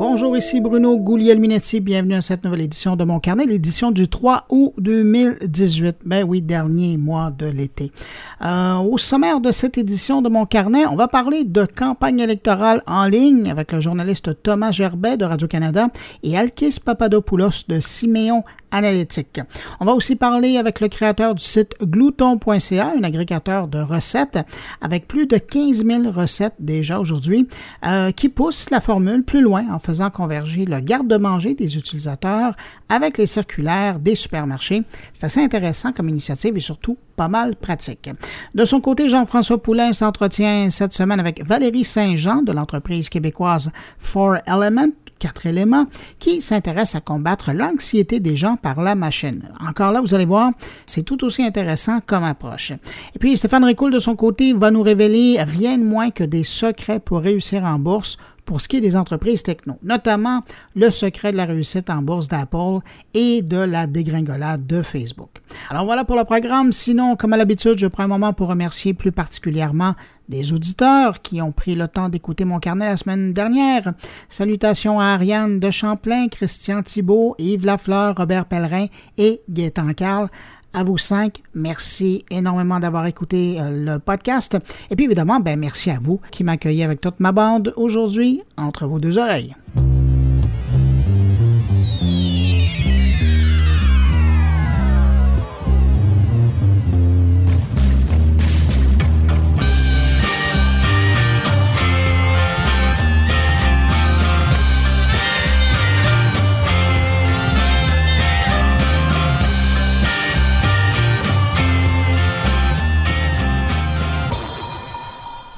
Bonjour, ici Bruno Gouliel-Minetti. Bienvenue à cette nouvelle édition de mon carnet, l'édition du 3 août 2018. Ben oui, dernier mois de l'été. Euh, au sommaire de cette édition de mon carnet, on va parler de campagne électorale en ligne avec le journaliste Thomas Gerbet de Radio-Canada et Alkis Papadopoulos de Siméon Analytique. On va aussi parler avec le créateur du site glouton.ca, un agrégateur de recettes avec plus de 15 000 recettes déjà aujourd'hui, euh, qui pousse la formule plus loin converger le garde-manger des utilisateurs avec les circulaires des supermarchés. C'est assez intéressant comme initiative et surtout pas mal pratique. De son côté, Jean-François Poulain s'entretient cette semaine avec Valérie Saint-Jean de l'entreprise québécoise Four Element quatre éléments qui s'intéressent à combattre l'anxiété des gens par la machine. Encore là, vous allez voir, c'est tout aussi intéressant comme approche. Et puis, Stéphane Ricoul, de son côté, va nous révéler rien de moins que des secrets pour réussir en bourse pour ce qui est des entreprises techno, notamment le secret de la réussite en bourse d'Apple et de la dégringolade de Facebook. Alors voilà pour le programme. Sinon, comme à l'habitude, je prends un moment pour remercier plus particulièrement des auditeurs qui ont pris le temps d'écouter mon carnet la semaine dernière. Salutations à Ariane de Champlain, Christian Thibault, Yves Lafleur, Robert Pellerin et Gaétan Carl. À vous cinq, merci énormément d'avoir écouté euh, le podcast. Et puis évidemment, ben merci à vous qui m'accueillez avec toute ma bande aujourd'hui entre vos deux oreilles.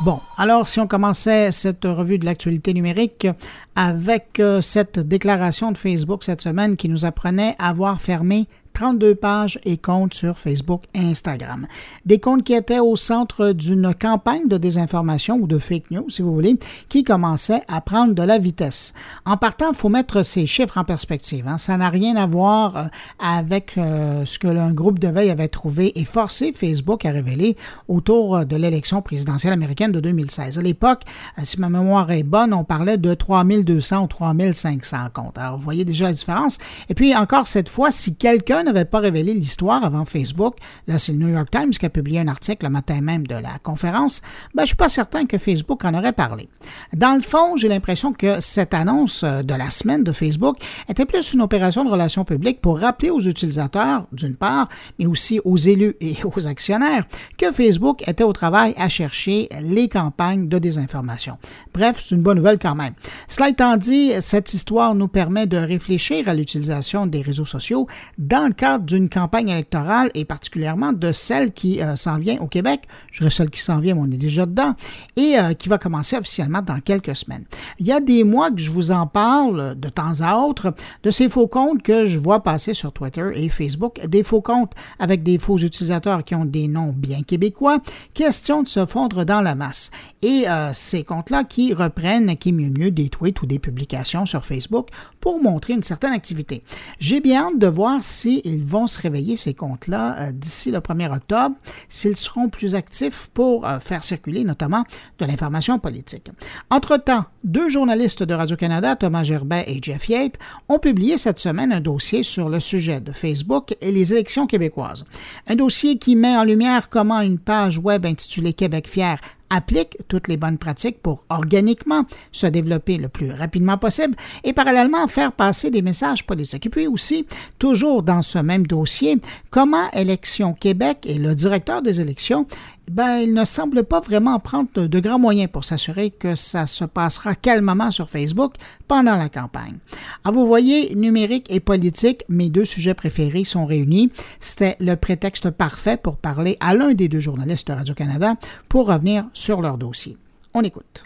Bon, alors si on commençait cette revue de l'actualité numérique avec euh, cette déclaration de Facebook cette semaine qui nous apprenait avoir fermé 32 pages et comptes sur Facebook et Instagram. Des comptes qui étaient au centre d'une campagne de désinformation ou de fake news, si vous voulez, qui commençait à prendre de la vitesse. En partant, il faut mettre ces chiffres en perspective. Hein. Ça n'a rien à voir euh, avec euh, ce que un groupe de veille avait trouvé et forcé Facebook à révéler autour euh, de l'élection présidentielle américaine de 2016. À l'époque, si ma mémoire est bonne, on parlait de 3200 ou 3500 comptes. Alors, vous voyez déjà la différence. Et puis, encore cette fois, si quelqu'un n'avait pas révélé l'histoire avant Facebook, là c'est le New York Times qui a publié un article le matin même de la conférence, ben, je suis pas certain que Facebook en aurait parlé. Dans le fond, j'ai l'impression que cette annonce euh, de la semaine de Facebook était plus une opération de relations publiques pour rappeler aux utilisateurs, d'une part, mais aussi aux élus et aux actionnaires, que Facebook était au travail à chercher les campagnes de désinformation. Bref, c'est une bonne nouvelle quand même. Cela étant dit, cette histoire nous permet de réfléchir à l'utilisation des réseaux sociaux dans cadre d'une campagne électorale et particulièrement de celle qui euh, s'en vient au Québec. Je dirais celle qui s'en vient, mais on est déjà dedans, et euh, qui va commencer officiellement dans quelques semaines. Il y a des mois que je vous en parle de temps à autre de ces faux comptes que je vois passer sur Twitter et Facebook, des faux comptes avec des faux utilisateurs qui ont des noms bien québécois, question de se fondre dans la masse. Et euh, ces comptes-là qui reprennent, qui mieux mieux, des tweets ou des publications sur Facebook pour montrer une certaine activité. J'ai bien hâte de voir si ils vont se réveiller, ces comptes-là, euh, d'ici le 1er octobre, s'ils seront plus actifs pour euh, faire circuler notamment de l'information politique. Entre-temps, deux journalistes de Radio-Canada, Thomas Gerbet et Jeff Yates, ont publié cette semaine un dossier sur le sujet de Facebook et les élections québécoises. Un dossier qui met en lumière comment une page web intitulée Québec fier applique toutes les bonnes pratiques pour organiquement se développer le plus rapidement possible et parallèlement faire passer des messages politiques. Et puis aussi, toujours dans ce même dossier, comment Élections Québec et le directeur des élections ben, il ne semble pas vraiment prendre de, grands moyens pour s'assurer que ça se passera calmement sur Facebook pendant la campagne. Alors, vous voyez, numérique et politique, mes deux sujets préférés sont réunis. C'était le prétexte parfait pour parler à l'un des deux journalistes de Radio-Canada pour revenir sur leur dossier. On écoute.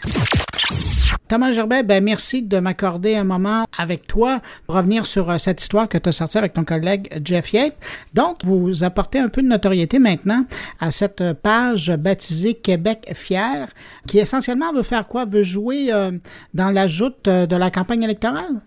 Thomas Gerbet, ben merci de m'accorder un moment avec toi pour revenir sur euh, cette histoire que tu as sortie avec ton collègue Jeff Yates. Donc, vous apportez un peu de notoriété maintenant à cette page baptisée Québec fier, qui essentiellement veut faire quoi? Veut jouer euh, dans la joute euh, de la campagne électorale?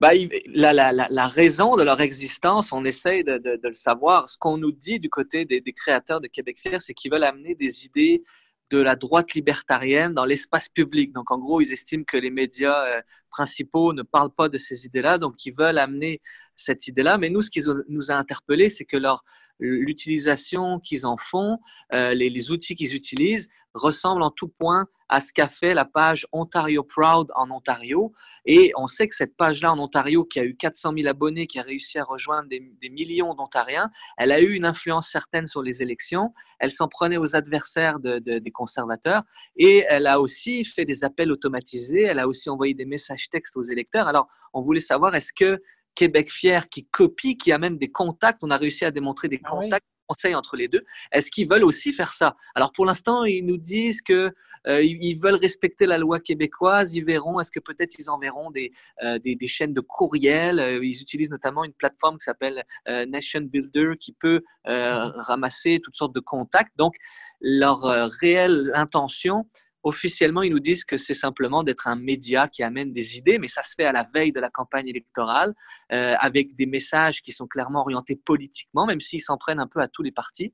Ben, la, raison de leur existence, on essaie de, de, le savoir. Ce qu'on nous dit du côté des, des créateurs de Québec fier, c'est qu'ils veulent amener des idées de la droite libertarienne dans l'espace public. Donc, en gros, ils estiment que les médias euh, principaux ne parlent pas de ces idées-là, donc ils veulent amener cette idée-là. Mais nous, ce qui nous a interpellés, c'est que leur l'utilisation qu'ils en font, euh, les, les, outils qu'ils utilisent ressemblent en tout point à ce qu'a fait la page Ontario Proud en Ontario. Et on sait que cette page-là en Ontario, qui a eu 400 000 abonnés, qui a réussi à rejoindre des, des millions d'Ontariens, elle a eu une influence certaine sur les élections. Elle s'en prenait aux adversaires de, de, des conservateurs et elle a aussi fait des appels automatisés. Elle a aussi envoyé des messages textes aux électeurs. Alors, on voulait savoir est-ce que Québec fier qui copie, qui a même des contacts. On a réussi à démontrer des ah contacts. Conseils entre les deux. Est-ce qu'ils veulent aussi faire ça? Alors pour l'instant, ils nous disent que euh, ils veulent respecter la loi québécoise. Ils verront. Est-ce que peut-être ils enverront des, euh, des, des, chaînes de courriel euh, Ils utilisent notamment une plateforme qui s'appelle Nation Builder qui peut ramasser toutes sortes de contacts. Donc leur réelle intention, officiellement, ils nous disent que c'est simplement d'être un média qui amène des idées, mais ça se fait à la veille de la campagne électorale, euh, avec des messages qui sont clairement orientés politiquement, même s'ils s'en prennent un peu à tous les partis.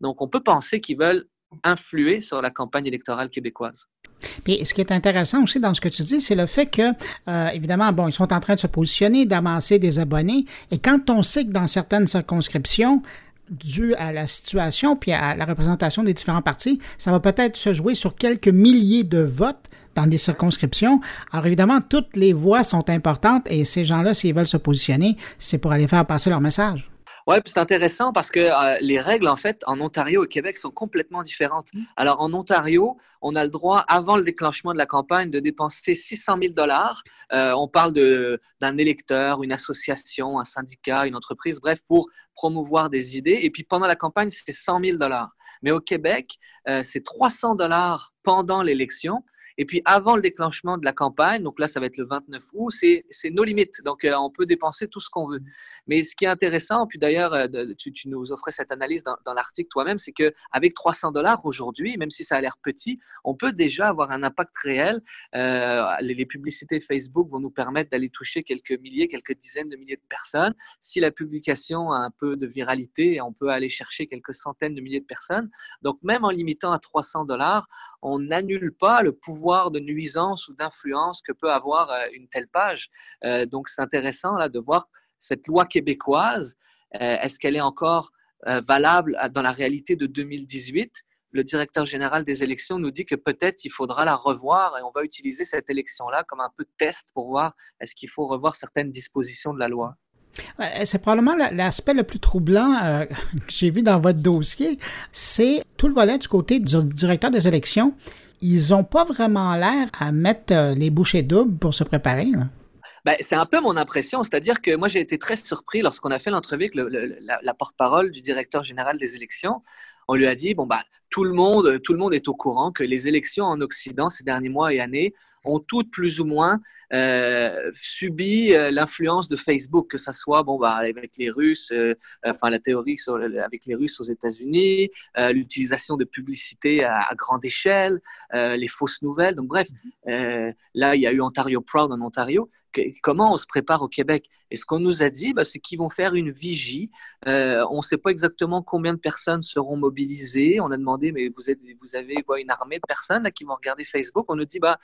Donc, on peut penser qu'ils veulent influer sur la campagne électorale québécoise. Et ce qui est intéressant aussi dans ce que tu dis, c'est le fait que, euh, évidemment, bon, ils sont en train de se positionner, d'amasser des abonnés. Et quand on sait que dans certaines circonscriptions, dû à la situation puis à la représentation des différents partis, ça va peut-être se jouer sur quelques milliers de votes dans des circonscriptions. Alors évidemment, toutes les voix sont importantes et ces gens-là, s'ils veulent se positionner, c'est pour aller faire passer leur message. Oui, c'est intéressant parce que euh, les règles, en fait, en Ontario et Québec sont complètement différentes. Mm. Alors, en Ontario, on a le droit, avant le déclenchement de la campagne, de dépenser 600 000 dollars. Euh, on parle d'un électeur, une association, un syndicat, une entreprise, bref, pour promouvoir des idées. Et puis, pendant la campagne, c'est 100 000 dollars. Mais au Québec, euh, c'est 300 dollars pendant l'élection et puis avant le déclenchement de la campagne, donc là ça va être le 29 août, c'est nos limites. Donc euh, on peut dépenser tout ce qu'on veut. Mais ce qui est intéressant, puis d'ailleurs euh, tu, nous offrais cette analyse dans, l'article toi-même, c'est qu'avec 300 dollars aujourd'hui, même si ça a l'air petit, on peut déjà avoir un impact réel. Euh, les, publicités Facebook vont nous permettre d'aller toucher quelques milliers, quelques dizaines de milliers de personnes. Si la publication a un peu de viralité, on peut aller chercher quelques centaines de milliers de personnes. Donc même en limitant à 300 dollars, on n'annule pas le pouvoir de nuisance ou d'influence que peut avoir euh, une telle page. Euh, donc, c'est intéressant là, de voir cette loi québécoise, euh, est-ce qu'elle est encore valable dans la réalité de 2018 le directeur général des élections nous dit que peut-être il faudra la revoir et on va utiliser cette élection-là comme un peu de test pour voir est-ce qu'il faut revoir certaines dispositions de la loi. C'est probablement l'aspect le plus troublant que j'ai vu dans votre dossier, c'est tout le volet du côté du directeur des élections ils n'ont pas vraiment l'air à mettre euh, les bouchées doubles pour se préparer. Ben, c'est un peu mon impression, c'est-à-dire que moi j'ai été très surpris lorsqu'on a fait l'entrevue avec la porte-parole du directeur général des élections. On lui a dit bon bah tout le monde, tout le monde est au courant que les élections en Occident ces derniers mois et années ont toutes plus ou moins euh, subi euh, l'influence de Facebook, que ça soit bon, bah, avec les Russes, euh, enfin la théorie sur, avec les Russes aux États-Unis, l'utilisation de publicité à, à grande échelle, les fausses nouvelles. Donc bref, mm-hmm. là il y a eu Ontario Proud en Ontario. Que, comment on se prépare au Québec? Et ce qu'on nous a dit, bah, c'est qu'ils vont faire une vigie. on ne sait pas exactement combien de personnes seront mobilisées. On a demandé, mais vous, avez quoi, une armée de personnes qui vont regarder Facebook On nous dit, bah,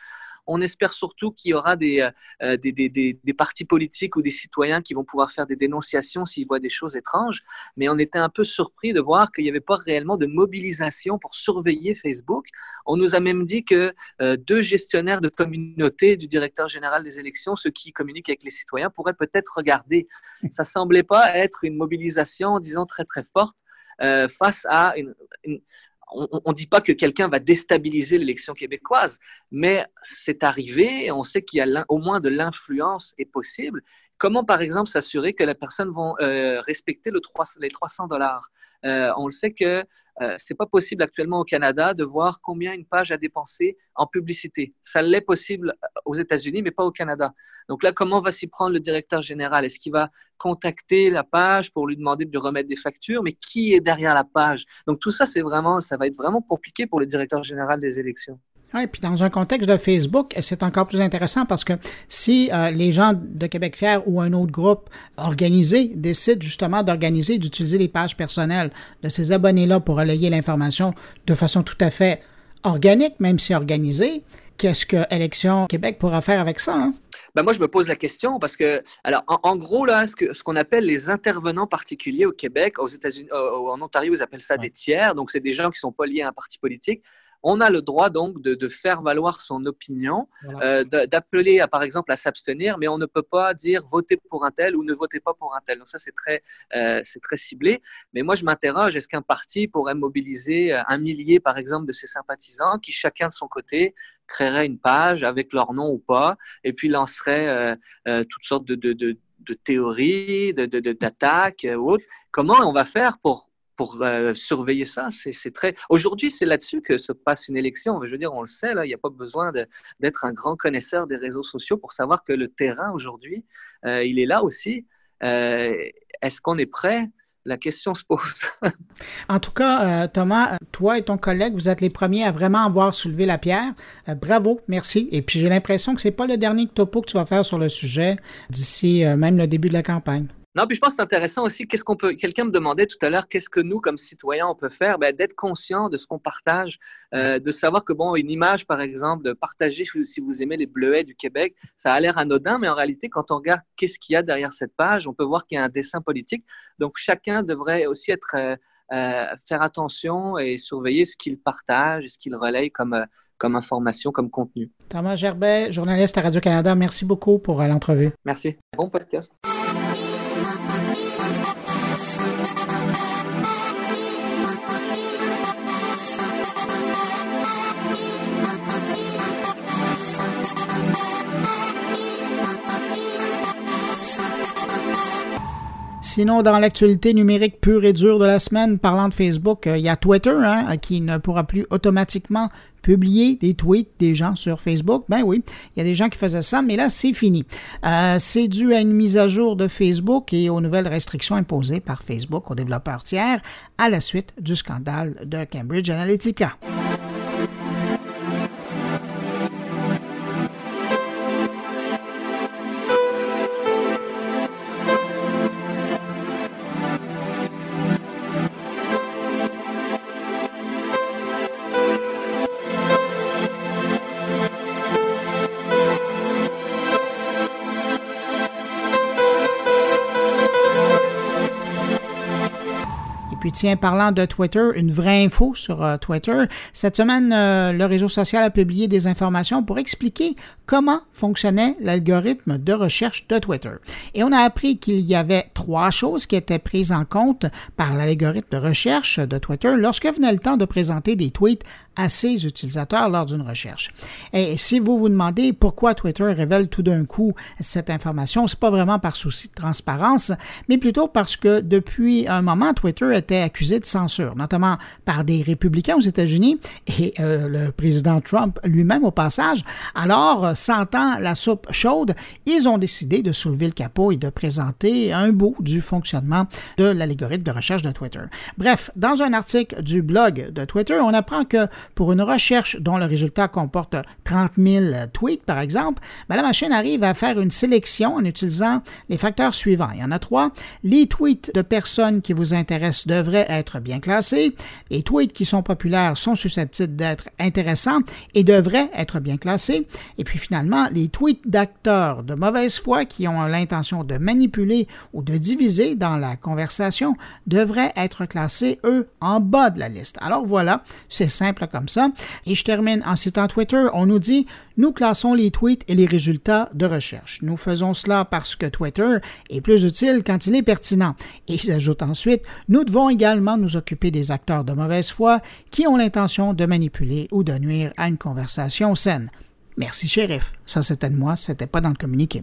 on espère surtout qu'il y aura des, euh, des, partis politiques ou des citoyens qui vont pouvoir faire des dénonciations s'ils voient des choses étranges. Mais on était un peu surpris de voir qu'il n'y avait pas réellement de mobilisation pour surveiller Facebook. On nous a même dit que euh, deux gestionnaires de communauté du directeur général des élections, ceux qui communiquent avec les citoyens, pourraient peut-être regarder. Ça semblait pas être une mobilisation, disons, très très forte euh, face à une, on ne dit pas que quelqu'un va déstabiliser l'élection québécoise, mais c'est arrivé, on sait qu'il a au moins de l'influence est possible. Comment, par exemple, s'assurer que la personne va euh, respecter le 3, les 300 dollars? Euh, On le sait que euh, c'est pas possible actuellement au Canada de voir combien une page a dépensé en publicité. Ça l'est possible aux États-Unis, mais pas au Canada. Donc là, comment va s'y prendre le directeur général? Est-ce qu'il va contacter la page pour lui demander de lui remettre des factures? Mais qui est derrière la page? Donc tout ça, c'est vraiment, ça va être vraiment compliqué pour le directeur général des élections. Oui, puis dans un contexte de Facebook, c'est encore plus intéressant parce que si euh, les gens de Québec Fier ou un autre groupe organisé décident justement d'organiser d'utiliser les pages personnelles de ces abonnés-là pour relayer l'information de façon tout à fait organique, même si organisé. Qu'est-ce que Élection Québec pourra faire avec ça? Hein? Ben moi, je me pose la question parce que, alors, en, gros, là, ce qu'on ce qu'on appelle les intervenants particuliers au Québec, aux États-Unis, en Ontario, ils appellent ça des tiers. Donc, c'est des gens qui ne sont pas liés à un parti politique on a le droit donc de, faire valoir son opinion, euh, d'appeler par exemple à s'abstenir, mais on ne peut pas dire votez pour un tel ou ne votez pas pour un tel. Donc ça c'est très euh, c'est très ciblé. Mais moi je m'interroge est-ce qu'un parti pourrait mobiliser euh, un millier par exemple de ses sympathisants qui chacun de son côté créerait une page avec leur nom ou pas et puis lancerait toutes sortes de, de, de de théories, d'attaques ou autres? Comment on va faire pour pour euh, surveiller ça. C'est très. Aujourd'hui, c'est là-dessus que se passe une élection. Je veux dire, on le sait, là, il n'y a pas besoin d'être un grand connaisseur des réseaux sociaux pour savoir que le terrain aujourd'hui, euh, il est là aussi. Euh, est-ce qu'on est prêt? La question se pose. en tout cas, Thomas, toi et ton collègue, vous êtes les premiers à vraiment avoir soulevé la pierre. bravo, merci. Et puis j'ai l'impression que c'est pas le dernier topo que tu vas faire sur le sujet d'ici même le début de la campagne. Non, puis je pense que c'est intéressant aussi, qu'est-ce qu'on peut. Quelqu'un me demandait tout à l'heure, qu'est-ce que nous, comme citoyens, on peut faire? Ben, D'être conscient de ce qu'on partage, euh, de savoir que, bon, une image, par exemple, de partager si vous aimez les bleuets du Québec, ça a l'air anodin, mais en réalité, quand on regarde qu'est-ce qu'il y a derrière cette page, on peut voir qu'il y a un dessin politique. Donc, chacun devrait aussi être. Euh, euh, faire attention et surveiller ce qu'il partage et ce qu'il relaye comme, comme information, comme contenu. Thomas Gerbet, journaliste à Radio-Canada, merci beaucoup pour l'entrevue. Merci. Bon podcast. Sinon, dans l'actualité numérique pure et dure de la semaine, parlant de Facebook, euh, il y a Twitter hein, qui ne pourra plus automatiquement publier des tweets des gens sur Facebook. Ben oui, il y a des gens qui faisaient ça, mais là, c'est fini. Euh, c'est dû à une mise à jour de Facebook et aux nouvelles restrictions imposées par Facebook aux développeurs tiers à la suite du scandale de Cambridge Analytica. Parlant de Twitter, une vraie info sur euh, Twitter. Cette semaine, euh, le réseau social a publié des informations pour expliquer comment fonctionnait l'algorithme de recherche de Twitter. Et on a appris qu'il y avait trois choses qui étaient prises en compte par l'algorithme de recherche de Twitter lorsque venait le temps de présenter des tweets à ses utilisateurs lors d'une recherche. Et si vous vous demandez pourquoi Twitter révèle tout d'un coup cette information, c'est pas vraiment par souci de transparence, mais plutôt parce que depuis un moment, Twitter était accusé de censure, notamment par des républicains aux États-Unis et euh, le président Trump lui-même au passage. Alors, sentant la soupe chaude, ils ont décidé de soulever le capot et de présenter un bout du fonctionnement de l'algorithme de recherche de Twitter. Bref, dans un article du blog de Twitter, on apprend que pour une recherche dont le résultat comporte 30 000 tweets, par exemple, ben, la machine arrive à faire une sélection en utilisant les facteurs suivants. Il y en a trois. Les tweets de personnes qui vous intéressent devraient être bien classés. Les tweets qui sont populaires sont susceptibles d'être intéressants et devraient être bien classés. Et puis finalement, les tweets d'acteurs de mauvaise foi qui ont l'intention de manipuler ou de diviser dans la conversation devraient être classés, eux, en bas de la liste. Alors voilà, c'est simple comme ça. Et je termine en citant Twitter. On nous dit nous classons les tweets et les résultats de recherche. Nous faisons cela parce que Twitter est plus utile quand il est pertinent. Et ils ajoutent ensuite nous devons également nous occuper des acteurs de mauvaise foi qui ont l'intention de manipuler ou de nuire à une conversation saine. Merci, shérif. Ça, c'était de moi, c'était pas dans le communiqué.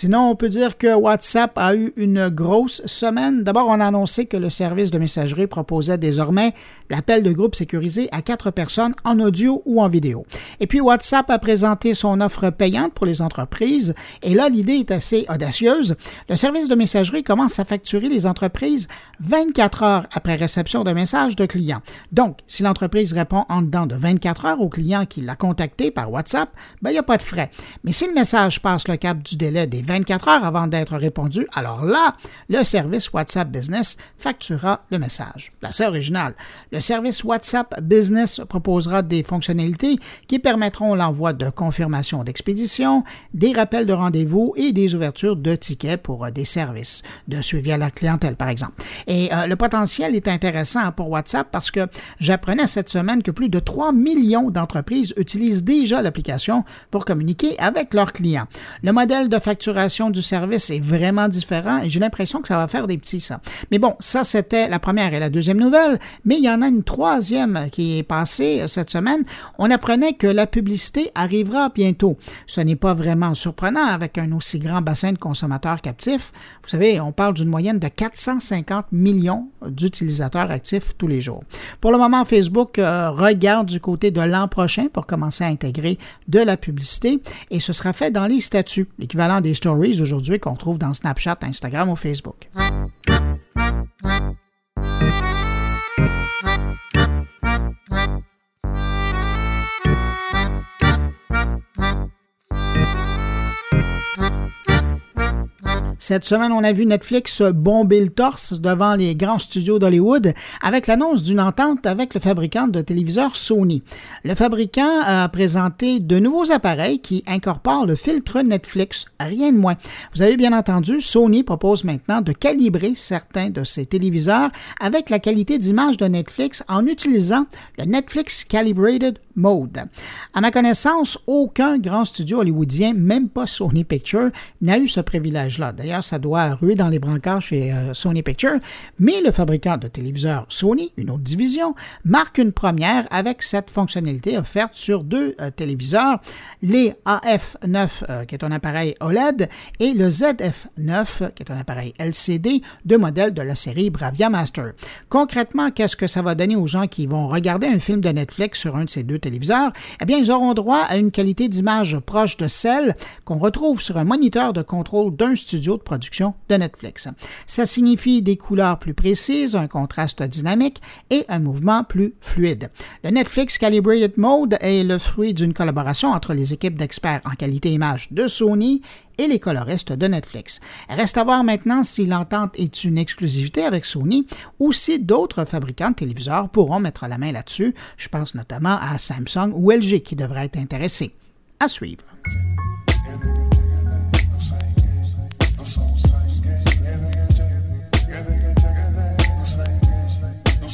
Sinon, on peut dire que WhatsApp a eu une grosse semaine. D'abord, on a annoncé que le service de messagerie proposait désormais l'appel de groupe sécurisé à quatre personnes en audio ou en vidéo. Et puis, WhatsApp a présenté son offre payante pour les entreprises. Et là, l'idée est assez audacieuse. Le service de messagerie commence à facturer les entreprises 24 heures après réception d'un message de client. Donc, si l'entreprise répond en dedans de 24 heures au client qui l'a contacté par WhatsApp, ben, il n'y a pas de frais. Mais si le message passe le cap du délai des 24 heures avant d'être répondu, alors là, le service WhatsApp Business facturera le message. C'est original. Le service WhatsApp Business proposera des fonctionnalités qui permettront l'envoi de confirmations d'expédition, des rappels de rendez-vous et des ouvertures de tickets pour euh, des services de suivi à la clientèle, par exemple. Et euh, le potentiel est intéressant pour WhatsApp parce que j'apprenais cette semaine que plus de 3 millions d'entreprises utilisent déjà l'application pour communiquer avec leurs clients. Le modèle de facturation du service est vraiment différent et j'ai l'impression que ça va faire des petits, ça. Mais bon, ça, c'était la première et la deuxième nouvelle, mais il y en a une troisième qui est passée euh, cette semaine. On apprenait que la publicité arrivera bientôt. Ce n'est pas vraiment surprenant avec un aussi grand bassin de consommateurs captifs. Vous savez, on parle d'une moyenne de 450 millions d'utilisateurs actifs tous les jours. Pour le moment, Facebook euh, regarde du côté de l'an prochain pour commencer à intégrer de la publicité et ce sera fait dans les statuts, l'équivalent des stories aujourd'hui qu'on trouve dans Snapchat, Instagram ou Facebook. Cette semaine, on a vu Netflix bomber le torse devant les grands studios d'Hollywood avec l'annonce d'une entente avec le fabricant de téléviseurs Sony. Le fabricant a présenté de nouveaux appareils qui incorporent le filtre Netflix, rien de moins. Vous avez bien entendu, Sony propose maintenant de calibrer certains de ses téléviseurs avec la qualité d'image de Netflix en utilisant le Netflix Calibrated Mode. À ma connaissance, aucun grand studio hollywoodien, même pas Sony Pictures, n'a eu ce privilège-là. Ça doit ruer dans les brancards chez euh, Sony Pictures, mais le fabricant de téléviseurs Sony, une autre division, marque une première avec cette fonctionnalité offerte sur deux euh, téléviseurs, les AF9, euh, qui est un appareil OLED, et le ZF9, qui est un appareil LCD, deux modèles de la série Bravia Master. Concrètement, qu'est-ce que ça va donner aux gens qui vont regarder un film de Netflix sur un de ces deux téléviseurs, eh bien, ils auront droit à une qualité d'image proche de celle qu'on retrouve sur un moniteur de contrôle d'un studio de production de Netflix. Ça signifie des couleurs plus précises, un contraste dynamique et un mouvement plus fluide. Le Netflix Calibrated Mode est le fruit d'une collaboration entre les équipes d'experts en qualité image de Sony et les coloristes de Netflix. Reste à voir maintenant si l'entente est une exclusivité avec Sony ou si d'autres fabricants de téléviseurs pourront mettre la main là-dessus. Je pense notamment à Samsung ou LG qui devraient être intéressés. À suivre.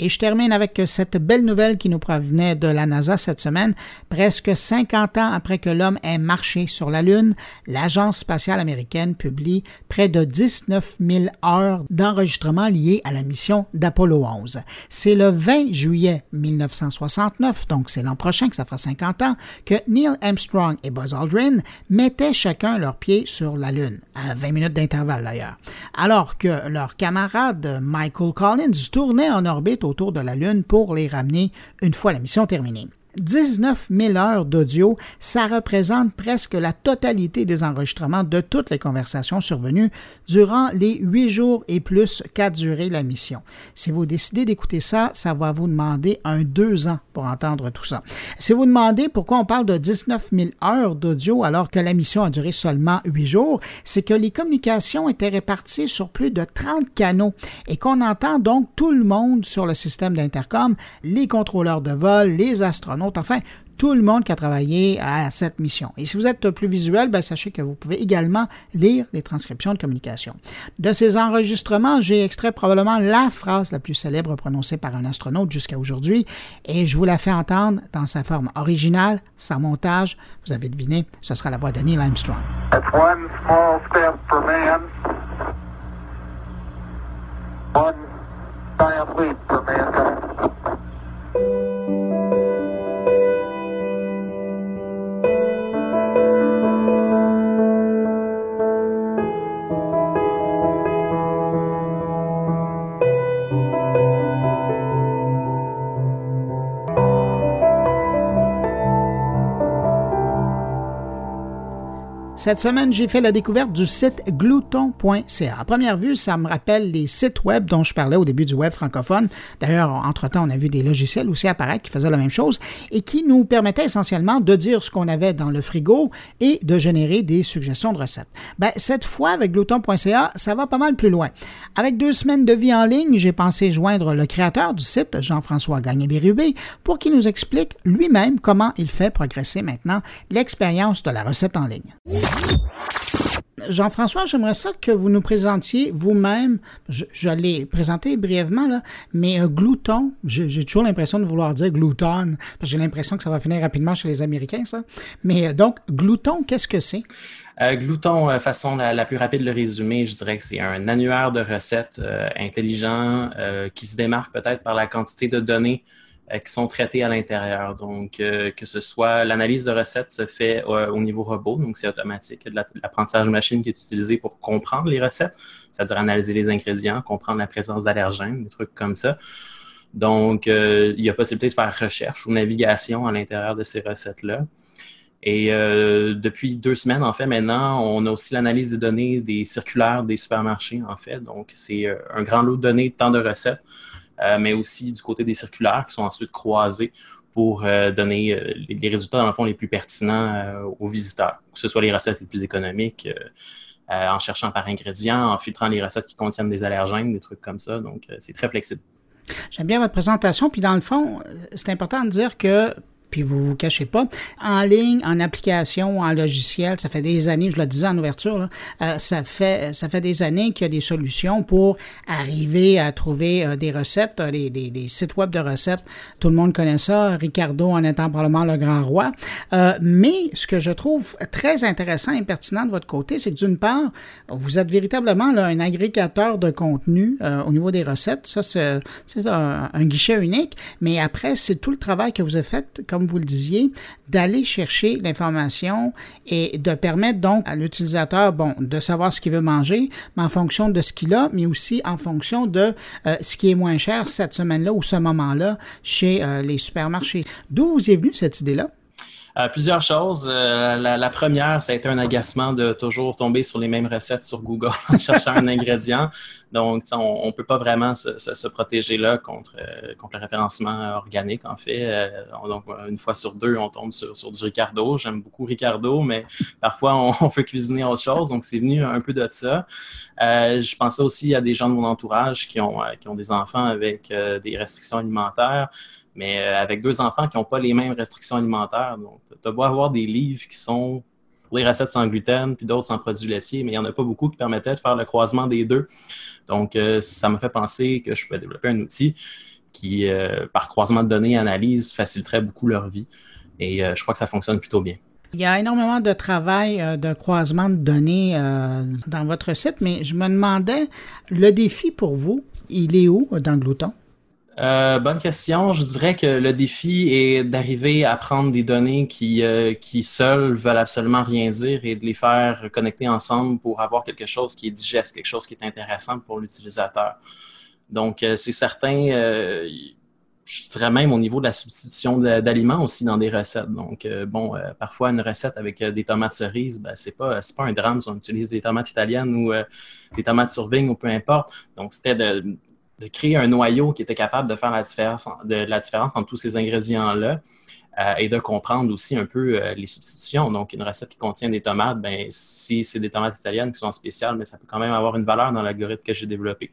Et je termine avec cette belle nouvelle qui nous provenait de la NASA cette semaine. Presque 50 ans après que l'homme ait marché sur la Lune, l'Agence spatiale américaine publie près de 19 000 heures d'enregistrement liées à la mission d'Apollo 11. C'est le 20 juillet 1969, donc c'est l'an prochain que ça fera 50 ans, que Neil Armstrong et Buzz Aldrin mettaient chacun leurs pieds sur la Lune, à 20 minutes d'intervalle d'ailleurs, alors que leur camarade Michael Collins tournait en orbite autour de la Lune pour les ramener une fois la mission terminée. 19 000 heures d'audio, ça représente presque la totalité des enregistrements de toutes les conversations survenues durant les huit jours et plus qu'a duré la mission. Si vous décidez d'écouter ça, ça va vous demander un deux ans pour entendre tout ça. Si vous demandez pourquoi on parle de 19 000 heures d'audio alors que la mission a duré seulement huit jours, c'est que les communications étaient réparties sur plus de 30 canaux et qu'on entend donc tout le monde sur le système d'intercom, les contrôleurs de vol, les astronautes, Enfin, tout le monde qui a travaillé à cette mission. Et si vous êtes plus visuel, ben, sachez que vous pouvez également lire les transcriptions de communication. De ces enregistrements, j'ai extrait probablement la phrase la plus célèbre prononcée par un astronaute jusqu'à aujourd'hui, et je vous la fais entendre dans sa forme originale, sans montage. Vous avez deviné, ce sera la voix de Neil Armstrong. One giant leap for mankind. Thank you. Cette semaine, j'ai fait la découverte du site glouton.ca. À première vue, ça me rappelle les sites web dont je parlais au début du web francophone. D'ailleurs, entre-temps, on a vu des logiciels aussi apparaître qui faisaient la même chose et qui nous permettaient essentiellement de dire ce qu'on avait dans le frigo et de générer des suggestions de recettes. Ben, cette fois, avec glouton.ca, ça va pas mal plus loin. Avec deux semaines de vie en ligne, j'ai pensé joindre le créateur du site, Jean-François Gagné-Bérubé, pour qu'il nous explique lui-même comment il fait progresser maintenant l'expérience de la recette en ligne. Jean-François, j'aimerais ça que vous nous présentiez vous-même. Je, l'ai présenté brièvement, là, mais euh, glouton, j'ai toujours l'impression de vouloir dire glouton, parce que j'ai l'impression que ça va finir rapidement chez les Américains, ça. Mais euh, donc, glouton, qu'est-ce que c'est? Euh, glouton, façon la, plus rapide de le résumer, je dirais que c'est un annuaire de recettes intelligent qui se démarque peut-être par la quantité de données euh, qui sont traités à l'intérieur. Donc, euh, que ce soit l'analyse de recettes se fait euh, au niveau robot, donc c'est automatique. Il y a de l'apprentissage machine qui est utilisé pour comprendre les recettes, c'est-à-dire analyser les ingrédients, comprendre la présence d'allergènes, des trucs comme ça. Donc, il y a possibilité de faire recherche ou navigation à l'intérieur de ces recettes-là. Et depuis deux semaines, en fait, maintenant, on a aussi l'analyse des données des circulaires des supermarchés, en fait. Donc, c'est un grand lot de données, de tant de recettes. Euh, mais aussi du côté des circulaires qui sont ensuite croisés pour euh, donner euh, les, résultats, dans le fond, les plus pertinents aux visiteurs, que ce soit les recettes les plus économiques, en cherchant par ingrédients, en filtrant les recettes qui contiennent des allergènes, des trucs comme ça. Donc, c'est très flexible. J'aime bien votre présentation. Puis dans le fond, c'est important de dire que puis vous vous cachez pas. En ligne, en application, en logiciel, ça fait des années, je le disais en ouverture, euh, ça fait ça fait des années qu'il y a des solutions pour arriver à trouver euh, des recettes, euh, des, sites web de recettes. Tout le monde connaît ça, Ricardo en étant probablement le grand roi. mais ce que je trouve très intéressant et pertinent de votre côté, c'est que d'une part, vous êtes véritablement un agrégateur de contenu au niveau des recettes. Ça, c'est un, guichet unique. Mais après, c'est tout le travail que vous avez fait vous le disiez, d'aller chercher l'information et de permettre donc à l'utilisateur, de savoir ce qu'il veut manger, mais en fonction de ce qu'il a, mais aussi en fonction de euh, ce qui est moins cher cette semaine-là ou ce moment-là chez euh, les supermarchés. D'où vous est venue cette idée-là? Euh, plusieurs choses. Euh, la, première, ça a été un agacement de toujours tomber sur les mêmes recettes sur Google en cherchant un ingrédient. Donc, on ne peut pas vraiment se, protéger là contre, euh, contre le référencement organique, en fait. donc, une fois sur deux, on tombe sur, sur du Ricardo. J'aime beaucoup Ricardo, mais parfois, on, on, fait cuisiner autre chose. Donc, c'est venu un peu de ça. je pensais aussi à des gens de mon entourage qui ont, qui ont des enfants avec des restrictions alimentaires mais euh, avec deux enfants qui n'ont pas les mêmes restrictions alimentaires. Donc, tu beau avoir des livres qui sont pour les recettes sans gluten, puis d'autres sans produits laitiers, mais il n'y en a pas beaucoup qui permettaient de faire le croisement des deux. Donc, euh, ça m'a fait penser que je pouvais développer un outil qui, euh, par croisement de données et analyse, faciliterait beaucoup leur vie. Et je crois que ça fonctionne plutôt bien. Il y a énormément de travail de croisement de données dans votre site, mais je me demandais, le défi pour vous, il est où dans Glouton? Euh, bonne question. Je dirais que le défi est d'arriver à prendre des données qui, euh, qui seules veulent absolument rien dire et de les faire connecter ensemble pour avoir quelque chose qui est digeste, quelque chose qui est intéressant pour l'utilisateur. Donc, euh, c'est certain, je dirais même au niveau de la substitution d'aliments aussi dans des recettes. Donc, bon, parfois une recette avec des tomates cerises, ben, c'est pas, pas un drame si on utilise des tomates italiennes ou des tomates sur vigne ou peu importe. Donc, c'était de de créer un noyau qui était capable de faire la différence, de, la différence entre tous ces ingrédients-là euh, et de comprendre aussi un peu euh, les substitutions. Donc, une recette qui contient des tomates, ben, si c'est des tomates italiennes qui sont spéciales, mais ça peut quand même avoir une valeur dans l'algorithme que j'ai développé.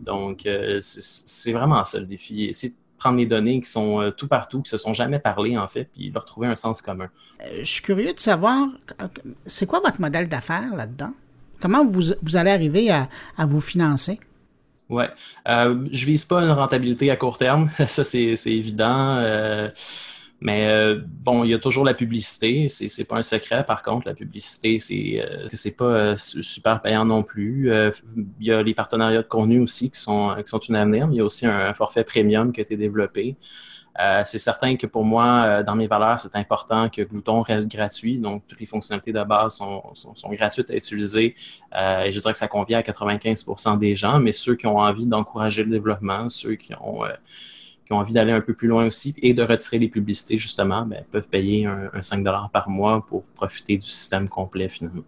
Donc, euh, c'est vraiment ça le défi. Essayer de prendre les données qui sont tout partout, qui se sont jamais parlé en fait, puis leur trouver un sens commun. je suis curieux de savoir, c'est quoi votre modèle d'affaires là-dedans? Comment vous, vous, allez arriver à, à vous financer? Oui. Euh, je vise pas une rentabilité à court terme, ça c'est évident. Euh, mais euh, bon, il y a toujours la publicité. C'est pas un secret, par contre. La publicité, c'est, euh, c'est pas super payant non plus. il y a les partenariats de contenu aussi qui sont, qui sont une avenir. Il y a aussi un forfait premium qui a été développé. Euh, c'est certain que pour moi, euh, dans mes valeurs, c'est important que Glouton reste gratuit. Donc, toutes les fonctionnalités de base sont, gratuites à utiliser. Euh, et je dirais que ça convient à 95% des gens, mais ceux qui ont envie d'encourager le développement, ceux qui ont, envie d'aller un peu plus loin aussi et de retirer les publicités, justement, ben, peuvent payer un, 5 par mois pour profiter du système complet finalement.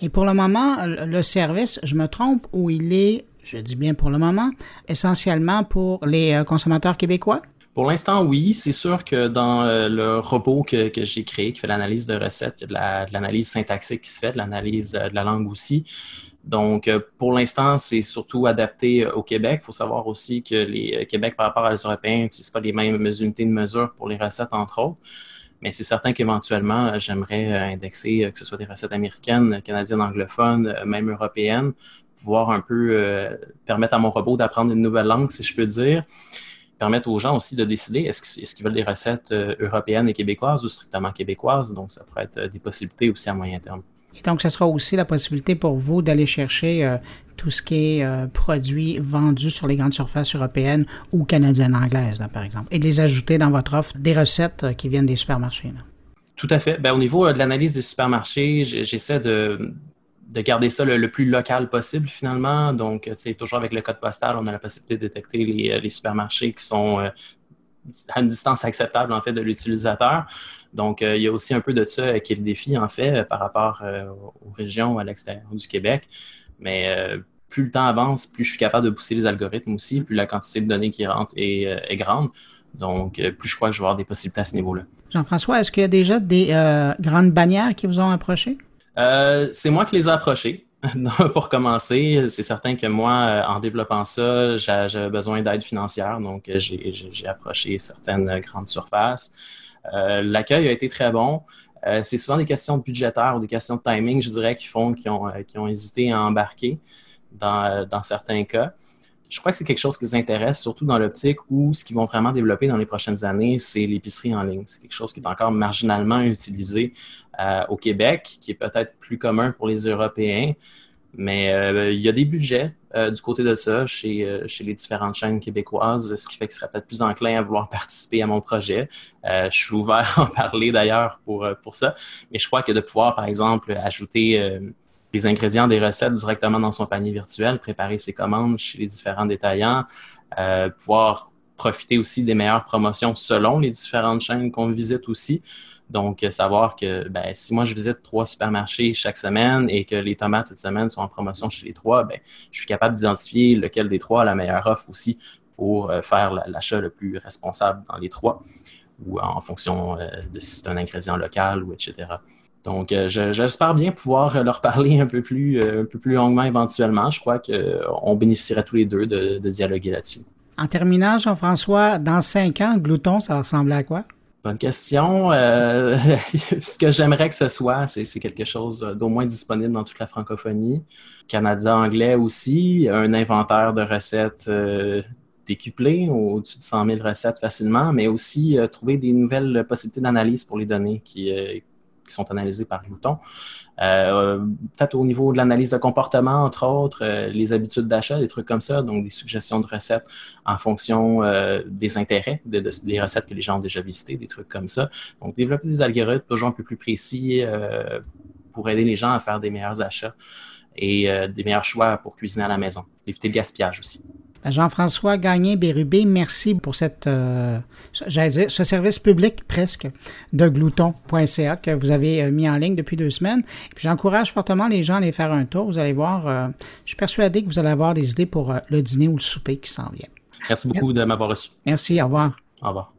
Et pour le moment, le service, je me trompe, où il est, je dis bien pour le moment, essentiellement pour les consommateurs québécois? Pour l'instant, oui. C'est sûr que dans euh, le robot que, j'ai créé, qui fait l'analyse de recettes, il y a de l'analyse syntaxique qui se fait, de l'analyse euh, de la langue aussi. Donc, euh, pour l'instant, c'est surtout adapté au Québec. Il faut savoir aussi que les Québec, par rapport à Européens, n'utilisent pas les mêmes unités de mesure pour les recettes, entre autres. Mais c'est certain qu'éventuellement, j'aimerais indexer que ce soit des recettes américaines, canadiennes, anglophones, même européennes, pouvoir un peu permettre à mon robot d'apprendre une nouvelle langue, si je peux dire permettre aux gens aussi de décider est-ce qu'ils veulent des recettes euh, européennes et québécoises ou strictement québécoises? Donc, ça pourrait être euh, des possibilités aussi à moyen terme. Et donc, ce sera aussi la possibilité pour vous d'aller chercher euh, tout ce qui est produit vendu sur les grandes surfaces européennes ou canadiennes anglaises, par exemple, et de les ajouter dans votre offre des recettes qui viennent des supermarchés. Tout à fait. Ben, au niveau de l'analyse des supermarchés, j'essaie de, de garder ça le, plus local possible finalement. Donc, toujours avec le code postal, on a la possibilité de détecter les, euh, supermarchés qui sont euh, à une distance acceptable en fait de l'utilisateur. Donc, euh, il y a aussi un peu de ça qui est le défi en fait par rapport aux régions à l'extérieur du Québec. Mais plus le temps avance, plus je suis capable de pousser les algorithmes aussi, plus la quantité de données qui rentrent est, est grande. Donc, plus je crois que je vais avoir des possibilités à ce niveau-là. Jean-François, est-ce qu'il y a déjà des grandes bannières qui vous ont approché? Euh, c'est moi qui les ai approchés. pour commencer, c'est certain que moi, euh, en développant ça, j'avais besoin d'aide financière, donc euh, j'ai approché certaines grandes surfaces. L'accueil a été très bon. c'est souvent des questions budgétaires ou des questions de timing, je dirais, qui font, qui ont, ont hésité à embarquer dans, dans certains cas je crois que c'est quelque chose qui les intéresse, surtout dans l'optique où ce qu'ils vont vraiment développer dans les prochaines années, c'est l'épicerie en ligne. C'est quelque chose qui est encore marginalement utilisé euh, au Québec, qui est peut-être plus commun pour les Européens. Mais euh, il y a des budgets euh, du côté de ça chez, chez les différentes chaînes québécoises, ce qui fait qu'ils seraient peut-être plus enclins à vouloir participer à mon projet. je suis ouvert à en parler d'ailleurs pour, pour ça. Mais je crois que de pouvoir, par exemple, ajouter les ingrédients des recettes directement dans son panier virtuel, préparer ses commandes chez les différents détaillants, euh, pouvoir profiter aussi des meilleures promotions selon les différentes chaînes qu'on visite aussi. Donc, euh, savoir que ben, si moi je visite trois supermarchés chaque semaine et que les tomates cette semaine sont en promotion chez les trois, ben, je suis capable d'identifier lequel des trois a la meilleure offre aussi pour euh, faire l'achat le plus responsable dans les trois ou en fonction de si c'est un ingrédient local ou etc. Donc, euh, j'espère bien pouvoir leur parler un peu plus, euh, un peu plus longuement éventuellement. Je crois qu'on bénéficierait tous les deux de, dialoguer là-dessus. En terminant, Jean-François, dans cinq ans, Glouton, ça va ressembler à quoi? Bonne question. Euh, ce que j'aimerais que ce soit, c'est quelque chose d'au moins disponible dans toute la francophonie. Canadien anglais aussi, un inventaire de recettes décuplé, au-dessus de 100 000 recettes facilement, mais aussi trouver des nouvelles possibilités d'analyse pour les données qui, qui sont analysés par Glouton. Euh, peut-être au niveau de l'analyse de comportement, entre autres, euh, les habitudes d'achat, des trucs comme ça, donc des suggestions de recettes en fonction euh, des intérêts des recettes que les gens ont déjà visitées, des trucs comme ça. Donc, développer des algorithmes toujours un peu plus précis pour aider les gens à faire des meilleurs achats et des meilleurs choix pour cuisiner à la maison, éviter le gaspillage aussi. Jean-François Gagné-Bérubé, merci pour cette, euh, dire, ce service public presque de glouton.ca que vous avez euh, mis en ligne depuis deux semaines. j'encourage fortement les gens à aller faire un tour. Vous allez voir, euh, je suis persuadé que vous allez avoir des idées pour le dîner ou le souper qui s'en vient. Merci beaucoup de m'avoir reçu. Merci, au revoir. Au revoir.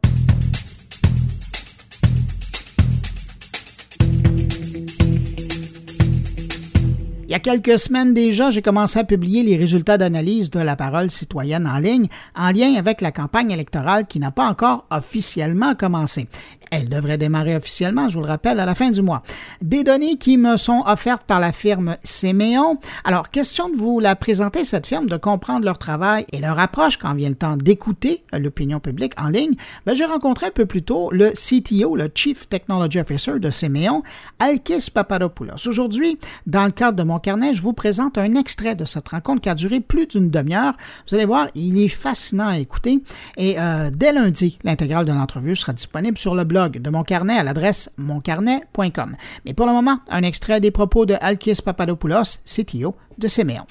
Il y a quelques semaines déjà, j'ai commencé à publier les résultats d'analyse de la parole citoyenne en ligne en lien avec la campagne électorale qui n'a pas encore officiellement commencé. Elle devrait démarrer officiellement, je vous le rappelle, à la fin du mois. Des données qui me sont offertes par la firme Séméon. Alors, question de vous la présenter, cette firme, de comprendre leur travail et leur approche quand vient le temps d'écouter l'opinion publique en ligne. Ben, j'ai rencontré un peu plus tôt le CTO, le Chief Technology Officer de Séméon, Alkis Papadopoulos. Aujourd'hui, dans le cadre de mon carnet, je vous présente un extrait de cette rencontre qui a duré plus d'une demi-heure. Vous allez voir, il est fascinant à écouter. Et euh, dès lundi, l'intégrale de l'entrevue sera disponible sur le blog de mon carnet à l'adresse moncarnet.com. Mais pour le moment, un extrait des propos de Alkis Papadopoulos, CTO de Séméon.